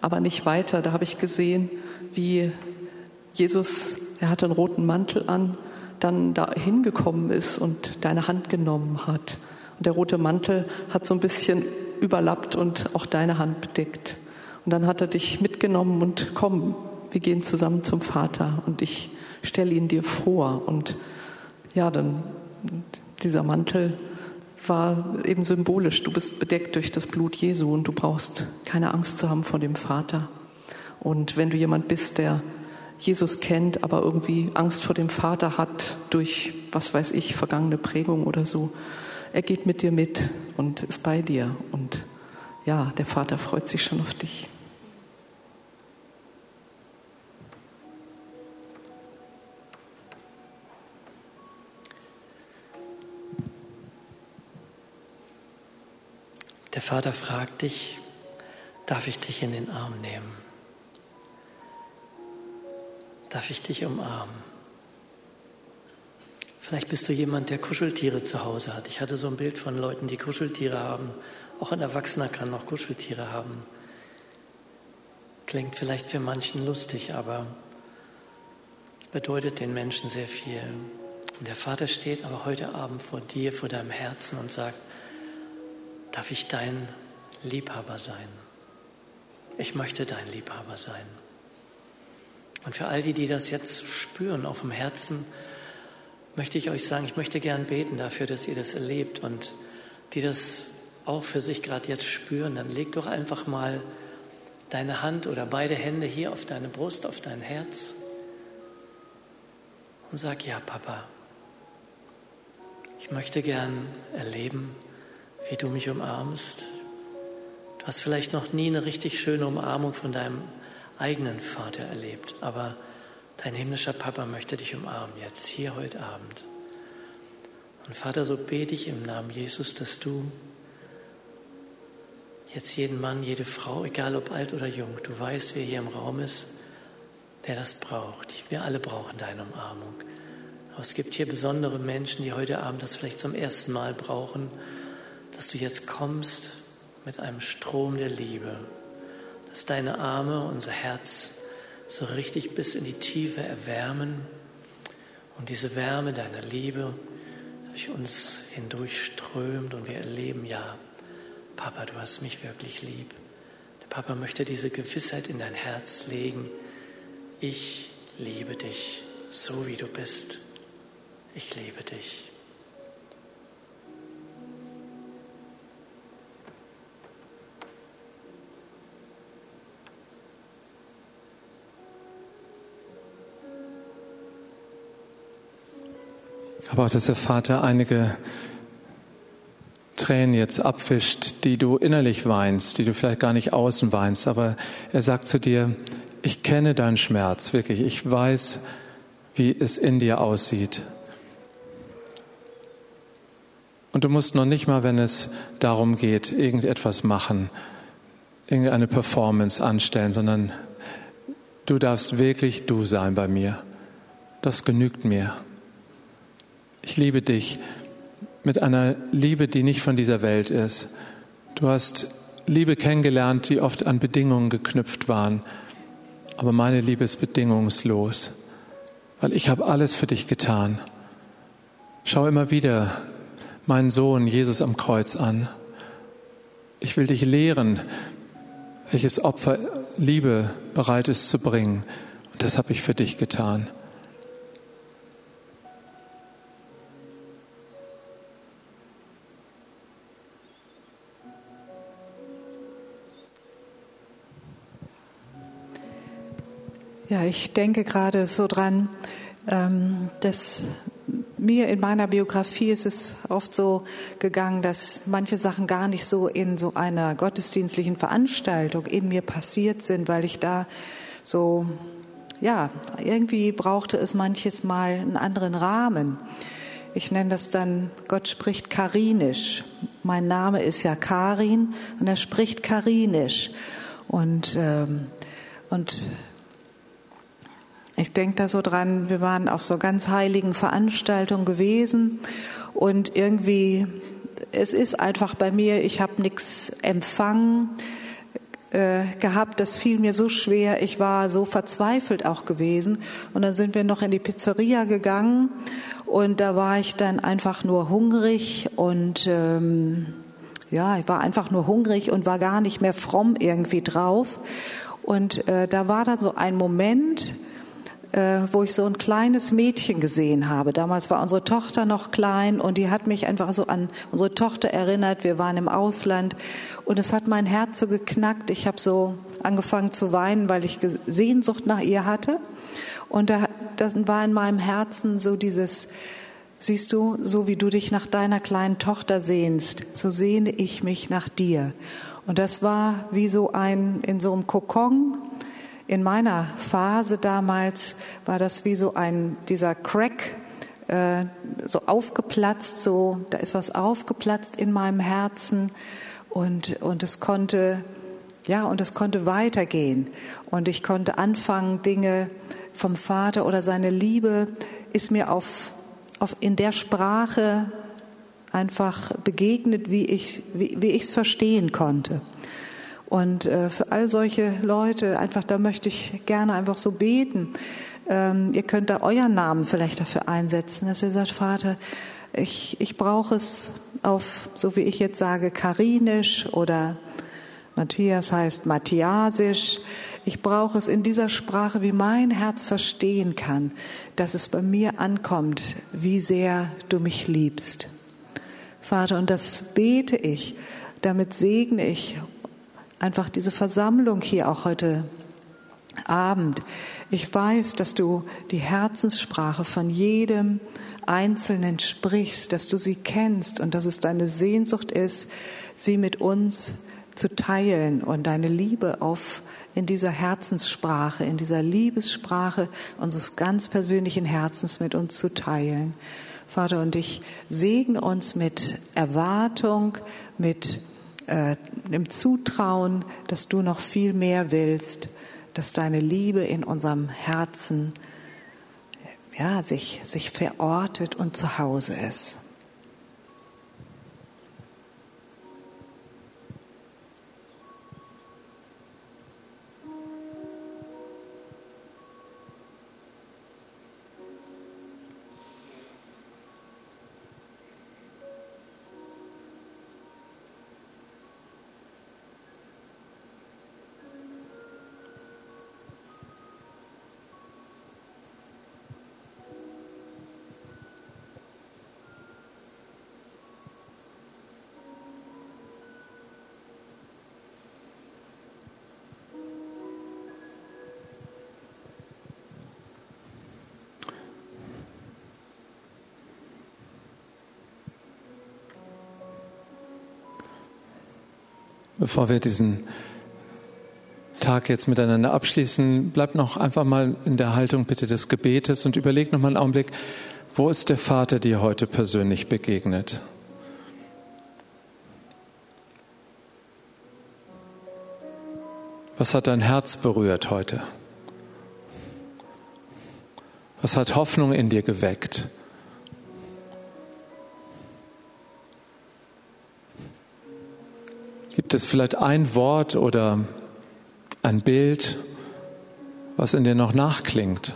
aber nicht weiter, da habe ich gesehen, wie Jesus, er hatte einen roten Mantel an, dann da hingekommen ist und deine Hand genommen hat. Und der rote Mantel hat so ein bisschen überlappt und auch deine Hand bedeckt. Und dann hat er dich mitgenommen und komm, wir gehen zusammen zum Vater und ich stelle ihn dir vor. Und ja, dann dieser Mantel war eben symbolisch. Du bist bedeckt durch das Blut Jesu und du brauchst keine Angst zu haben vor dem Vater. Und wenn du jemand bist, der Jesus kennt, aber irgendwie Angst vor dem Vater hat durch, was weiß ich, vergangene Prägung oder so. Er geht mit dir mit und ist bei dir. Und ja, der Vater freut sich schon auf dich. Der Vater fragt dich, darf ich dich in den Arm nehmen? Darf ich dich umarmen. Vielleicht bist du jemand, der Kuscheltiere zu Hause hat. Ich hatte so ein Bild von Leuten, die Kuscheltiere haben. Auch ein Erwachsener kann noch Kuscheltiere haben. Klingt vielleicht für manchen lustig, aber bedeutet den Menschen sehr viel. Und der Vater steht aber heute Abend vor dir, vor deinem Herzen und sagt, darf ich dein Liebhaber sein? Ich möchte dein Liebhaber sein. Und für all die, die das jetzt spüren auf dem Herzen, möchte ich euch sagen, ich möchte gern beten dafür, dass ihr das erlebt und die das auch für sich gerade jetzt spüren, dann leg doch einfach mal deine Hand oder beide Hände hier auf deine Brust, auf dein Herz und sag, ja, Papa, ich möchte gern erleben, wie du mich umarmst. Du hast vielleicht noch nie eine richtig schöne Umarmung von deinem eigenen Vater erlebt, aber dein himmlischer Papa möchte dich umarmen, jetzt hier heute Abend. Und Vater, so bete ich im Namen Jesus, dass du jetzt jeden Mann, jede Frau, egal ob alt oder jung, du weißt, wer hier im Raum ist, der das braucht. Wir alle brauchen deine Umarmung. Aber es gibt hier besondere Menschen, die heute Abend das vielleicht zum ersten Mal brauchen, dass du jetzt kommst mit einem Strom der Liebe, dass deine Arme unser Herz so richtig bis in die Tiefe erwärmen und diese Wärme deiner Liebe durch uns hindurchströmt und wir erleben, ja, Papa, du hast mich wirklich lieb. Der Papa möchte diese Gewissheit in dein Herz legen. Ich liebe dich, so wie du bist. Ich liebe dich. Aber auch, dass der Vater einige Tränen jetzt abwischt, die du innerlich weinst, die du vielleicht gar nicht außen weinst, aber er sagt zu dir, ich kenne deinen Schmerz, wirklich, ich weiß, wie es in dir aussieht. Und du musst noch nicht mal, wenn es darum geht, irgendetwas machen, irgendeine Performance anstellen, sondern du darfst wirklich du sein bei mir. Das genügt mir. Ich liebe dich mit einer Liebe, die nicht von dieser Welt ist. Du hast Liebe kennengelernt, die oft an Bedingungen geknüpft waren. Aber meine Liebe ist bedingungslos, weil ich habe alles für dich getan. Schau immer wieder meinen Sohn Jesus am Kreuz an. Ich will dich lehren, welches Opfer Liebe bereit ist zu bringen. Und das habe ich für dich getan. Ja, ich denke gerade so dran, ähm, dass mir in meiner Biografie ist es oft so gegangen, dass manche Sachen gar nicht so in so einer gottesdienstlichen Veranstaltung in mir passiert sind, weil ich da so, ja, irgendwie brauchte es manches Mal einen anderen Rahmen. Ich nenne das dann, Gott spricht karinisch. Mein Name ist ja Karin und er spricht karinisch. Und, ähm, und ich denke da so dran, wir waren auf so ganz heiligen Veranstaltungen gewesen und irgendwie, es ist einfach bei mir, ich habe nichts empfangen äh, gehabt, das fiel mir so schwer, ich war so verzweifelt auch gewesen und dann sind wir noch in die Pizzeria gegangen und da war ich dann einfach nur hungrig und ähm, ja, ich war einfach nur hungrig und war gar nicht mehr fromm irgendwie drauf und äh, da war dann so ein Moment, wo ich so ein kleines Mädchen gesehen habe. Damals war unsere Tochter noch klein und die hat mich einfach so an unsere Tochter erinnert. Wir waren im Ausland und es hat mein Herz so geknackt. Ich habe so angefangen zu weinen, weil ich Sehnsucht nach ihr hatte. Und da dann war in meinem Herzen so dieses, siehst du, so wie du dich nach deiner kleinen Tochter sehnst, so sehne ich mich nach dir. Und das war wie so ein, in so einem Kokon, in meiner Phase damals war das wie so ein, dieser Crack, äh, so aufgeplatzt, so, da ist was aufgeplatzt in meinem Herzen und, und es konnte, ja, und es konnte weitergehen und ich konnte anfangen, Dinge vom Vater oder seine Liebe ist mir auf, auf in der Sprache einfach begegnet, wie ich wie, wie ich es verstehen konnte. Und äh, für all solche Leute einfach da möchte ich gerne einfach so beten. Ähm, ihr könnt da euren Namen vielleicht dafür einsetzen, dass ihr sagt, Vater, ich, ich brauche es auf, so wie ich jetzt sage, karinisch oder Matthias heißt Matthiasisch. Ich brauche es in dieser Sprache, wie mein Herz verstehen kann, dass es bei mir ankommt, wie sehr du mich liebst. Vater, und das bete ich, damit segne ich einfach diese Versammlung hier auch heute Abend. Ich weiß, dass du die Herzenssprache von jedem Einzelnen sprichst, dass du sie kennst und dass es deine Sehnsucht ist, sie mit uns zu teilen und deine Liebe auf in dieser Herzenssprache, in dieser Liebessprache unseres ganz persönlichen Herzens mit uns zu teilen. Vater, und ich segne uns mit Erwartung, mit äh, dem Zutrauen, dass du noch viel mehr willst, dass deine Liebe in unserem Herzen ja, sich, sich verortet und zu Hause ist. Bevor wir diesen Tag jetzt miteinander abschließen, bleibt noch einfach mal in der Haltung bitte des Gebetes und überleg noch mal einen Augenblick, wo ist der Vater dir heute persönlich begegnet? Was hat dein Herz berührt heute? Was hat Hoffnung in dir geweckt? Gibt es vielleicht ein Wort oder ein Bild, was in dir noch nachklingt?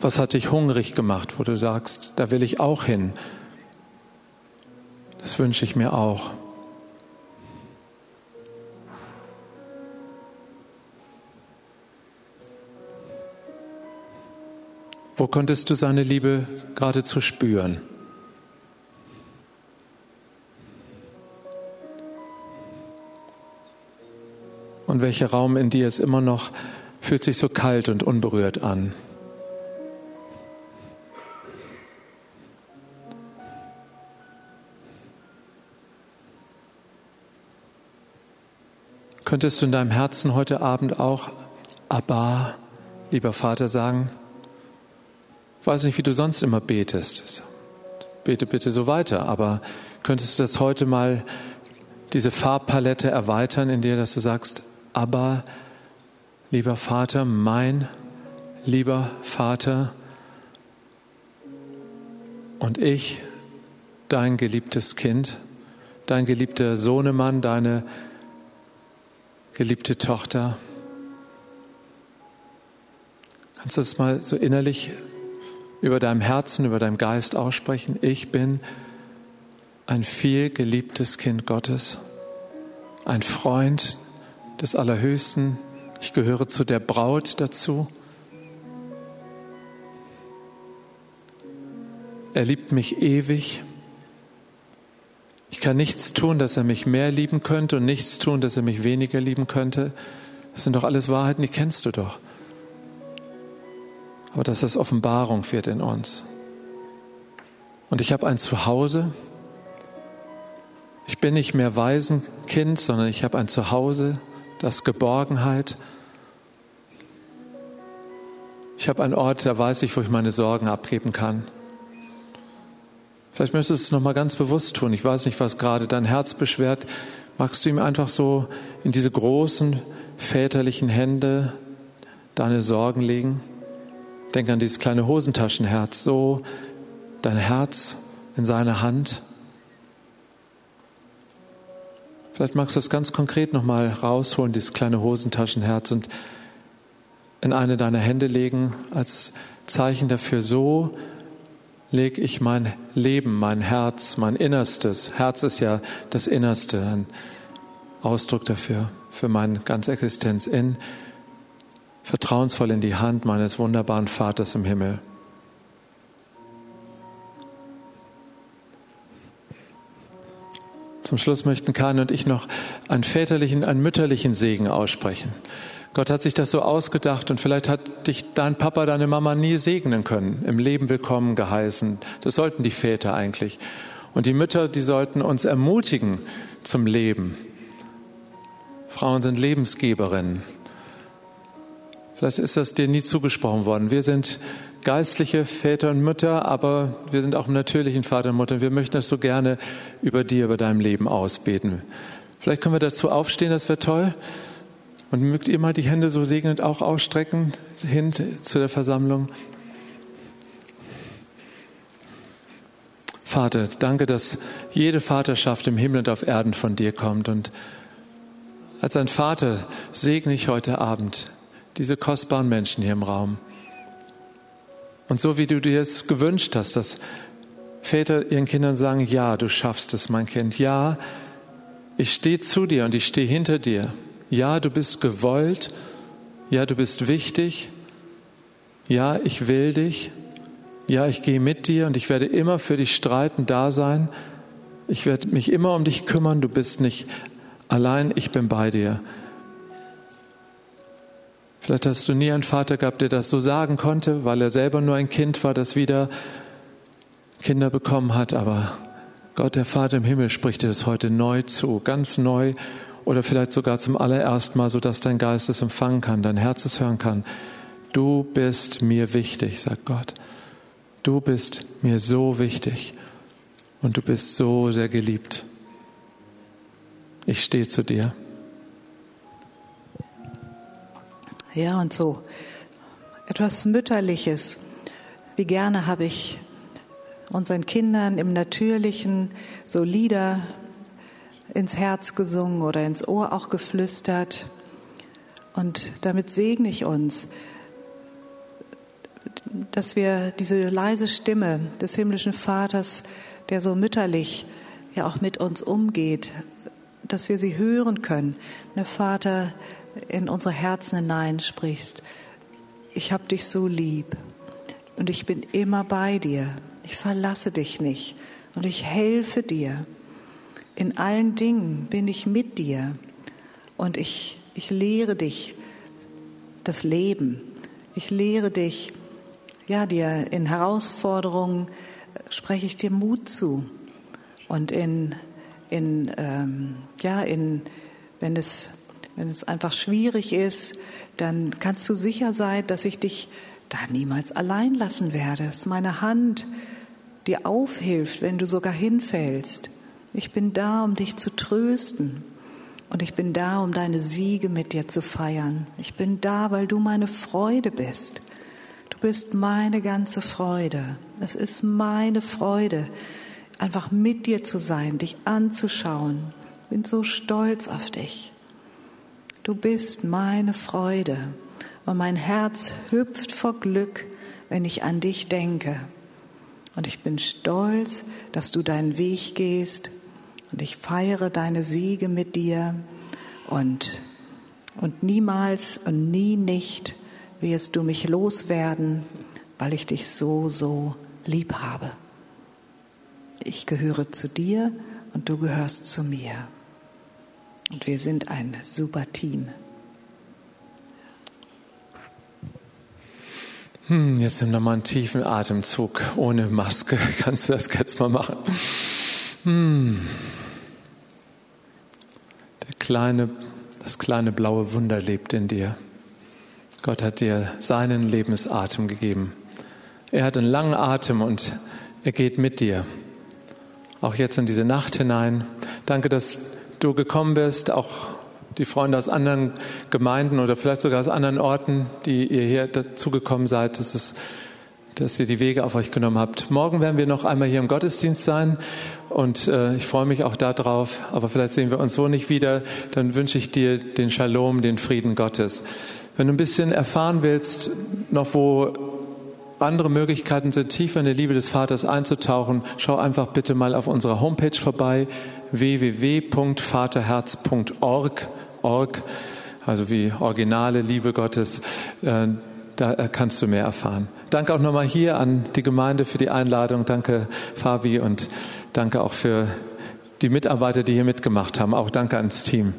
Was hat dich hungrig gemacht, wo du sagst, da will ich auch hin? Das wünsche ich mir auch. Wo konntest du seine Liebe geradezu spüren? Und welcher Raum in dir ist immer noch, fühlt sich so kalt und unberührt an? Könntest du in deinem Herzen heute Abend auch Abba, lieber Vater, sagen? Ich weiß nicht, wie du sonst immer betest. Bete bitte so weiter, aber könntest du das heute mal, diese Farbpalette erweitern, in dir, dass du sagst, aber lieber Vater, mein lieber Vater und ich, dein geliebtes Kind, dein geliebter Sohnemann, deine geliebte Tochter. Kannst du das mal so innerlich über deinem Herzen, über deinem Geist aussprechen, ich bin ein viel geliebtes Kind Gottes, ein Freund des Allerhöchsten, ich gehöre zu der Braut dazu. Er liebt mich ewig. Ich kann nichts tun, dass er mich mehr lieben könnte und nichts tun, dass er mich weniger lieben könnte. Das sind doch alles Wahrheiten, die kennst du doch aber dass es Offenbarung wird in uns. Und ich habe ein Zuhause. Ich bin nicht mehr Waisenkind, sondern ich habe ein Zuhause, das Geborgenheit. Ich habe einen Ort, da weiß ich, wo ich meine Sorgen abgeben kann. Vielleicht möchtest du es nochmal ganz bewusst tun. Ich weiß nicht, was gerade dein Herz beschwert. Magst du ihm einfach so in diese großen väterlichen Hände deine Sorgen legen? Denk an dieses kleine Hosentaschenherz, so dein Herz in seine Hand. Vielleicht magst du das ganz konkret nochmal rausholen, dieses kleine Hosentaschenherz und in eine deiner Hände legen als Zeichen dafür, so lege ich mein Leben, mein Herz, mein Innerstes. Herz ist ja das Innerste, ein Ausdruck dafür, für meine ganze Existenz in, vertrauensvoll in die Hand meines wunderbaren Vaters im Himmel. Zum Schluss möchten Karin und ich noch einen väterlichen, einen mütterlichen Segen aussprechen. Gott hat sich das so ausgedacht und vielleicht hat dich dein Papa, deine Mama nie segnen können, im Leben willkommen geheißen. Das sollten die Väter eigentlich. Und die Mütter, die sollten uns ermutigen zum Leben. Frauen sind Lebensgeberinnen. Vielleicht ist das dir nie zugesprochen worden. Wir sind geistliche Väter und Mütter, aber wir sind auch im natürlichen Vater und Mutter. Wir möchten das so gerne über dir, über deinem Leben ausbeten. Vielleicht können wir dazu aufstehen, das wäre toll. Und mögt ihr mal die Hände so segnend auch ausstrecken hin zu der Versammlung. Vater, danke, dass jede Vaterschaft im Himmel und auf Erden von dir kommt. Und als ein Vater segne ich heute Abend diese kostbaren Menschen hier im Raum. Und so wie du dir es gewünscht hast, dass Väter ihren Kindern sagen, ja, du schaffst es, mein Kind, ja, ich stehe zu dir und ich stehe hinter dir. Ja, du bist gewollt, ja, du bist wichtig, ja, ich will dich, ja, ich gehe mit dir und ich werde immer für dich streiten, da sein. Ich werde mich immer um dich kümmern, du bist nicht allein, ich bin bei dir. Vielleicht hast du nie einen Vater gehabt, der das so sagen konnte, weil er selber nur ein Kind war, das wieder Kinder bekommen hat. Aber Gott, der Vater im Himmel, spricht dir das heute neu zu, ganz neu oder vielleicht sogar zum allerersten Mal, sodass dein Geist es empfangen kann, dein Herz es hören kann. Du bist mir wichtig, sagt Gott. Du bist mir so wichtig und du bist so sehr geliebt. Ich stehe zu dir. Ja, und so etwas Mütterliches. Wie gerne habe ich unseren Kindern im Natürlichen so Lieder ins Herz gesungen oder ins Ohr auch geflüstert. Und damit segne ich uns, dass wir diese leise Stimme des himmlischen Vaters, der so mütterlich ja auch mit uns umgeht, dass wir sie hören können. Der Vater, in unsere Herzen hineinsprichst. Ich habe dich so lieb und ich bin immer bei dir. Ich verlasse dich nicht und ich helfe dir. In allen Dingen bin ich mit dir und ich, ich lehre dich das Leben. Ich lehre dich, ja, dir in Herausforderungen spreche ich dir Mut zu und in, in ähm, ja, in, wenn es wenn es einfach schwierig ist, dann kannst du sicher sein, dass ich dich da niemals allein lassen werde. Ist meine Hand, dir aufhilft, wenn du sogar hinfällst. Ich bin da, um dich zu trösten. Und ich bin da, um deine Siege mit dir zu feiern. Ich bin da, weil du meine Freude bist. Du bist meine ganze Freude. Es ist meine Freude, einfach mit dir zu sein, dich anzuschauen. Ich bin so stolz auf dich. Du bist meine Freude und mein Herz hüpft vor Glück, wenn ich an dich denke. Und ich bin stolz, dass du deinen Weg gehst und ich feiere deine Siege mit dir und, und niemals und nie nicht wirst du mich loswerden, weil ich dich so, so lieb habe. Ich gehöre zu dir und du gehörst zu mir. Und wir sind ein super Team. Hm, jetzt nimm nochmal einen tiefen Atemzug. Ohne Maske kannst du das jetzt mal machen. Hm. Der kleine, das kleine blaue Wunder lebt in dir. Gott hat dir seinen Lebensatem gegeben. Er hat einen langen Atem und er geht mit dir. Auch jetzt in diese Nacht hinein. Danke, dass du gekommen bist, auch die Freunde aus anderen Gemeinden oder vielleicht sogar aus anderen Orten, die ihr hier dazugekommen seid. Das ist dass ihr die Wege auf euch genommen habt. Morgen werden wir noch einmal hier im Gottesdienst sein und äh, ich freue mich auch darauf, aber vielleicht sehen wir uns so nicht wieder. Dann wünsche ich dir den Shalom, den Frieden Gottes. Wenn du ein bisschen erfahren willst, noch wo andere Möglichkeiten sind, tiefer in die Liebe des Vaters einzutauchen, schau einfach bitte mal auf unserer Homepage vorbei, www.vaterherz.org, org, also wie originale Liebe Gottes. Äh, da kannst du mehr erfahren. Danke auch nochmal hier an die Gemeinde für die Einladung. Danke, Fabi, und danke auch für die Mitarbeiter, die hier mitgemacht haben. Auch danke ans Team.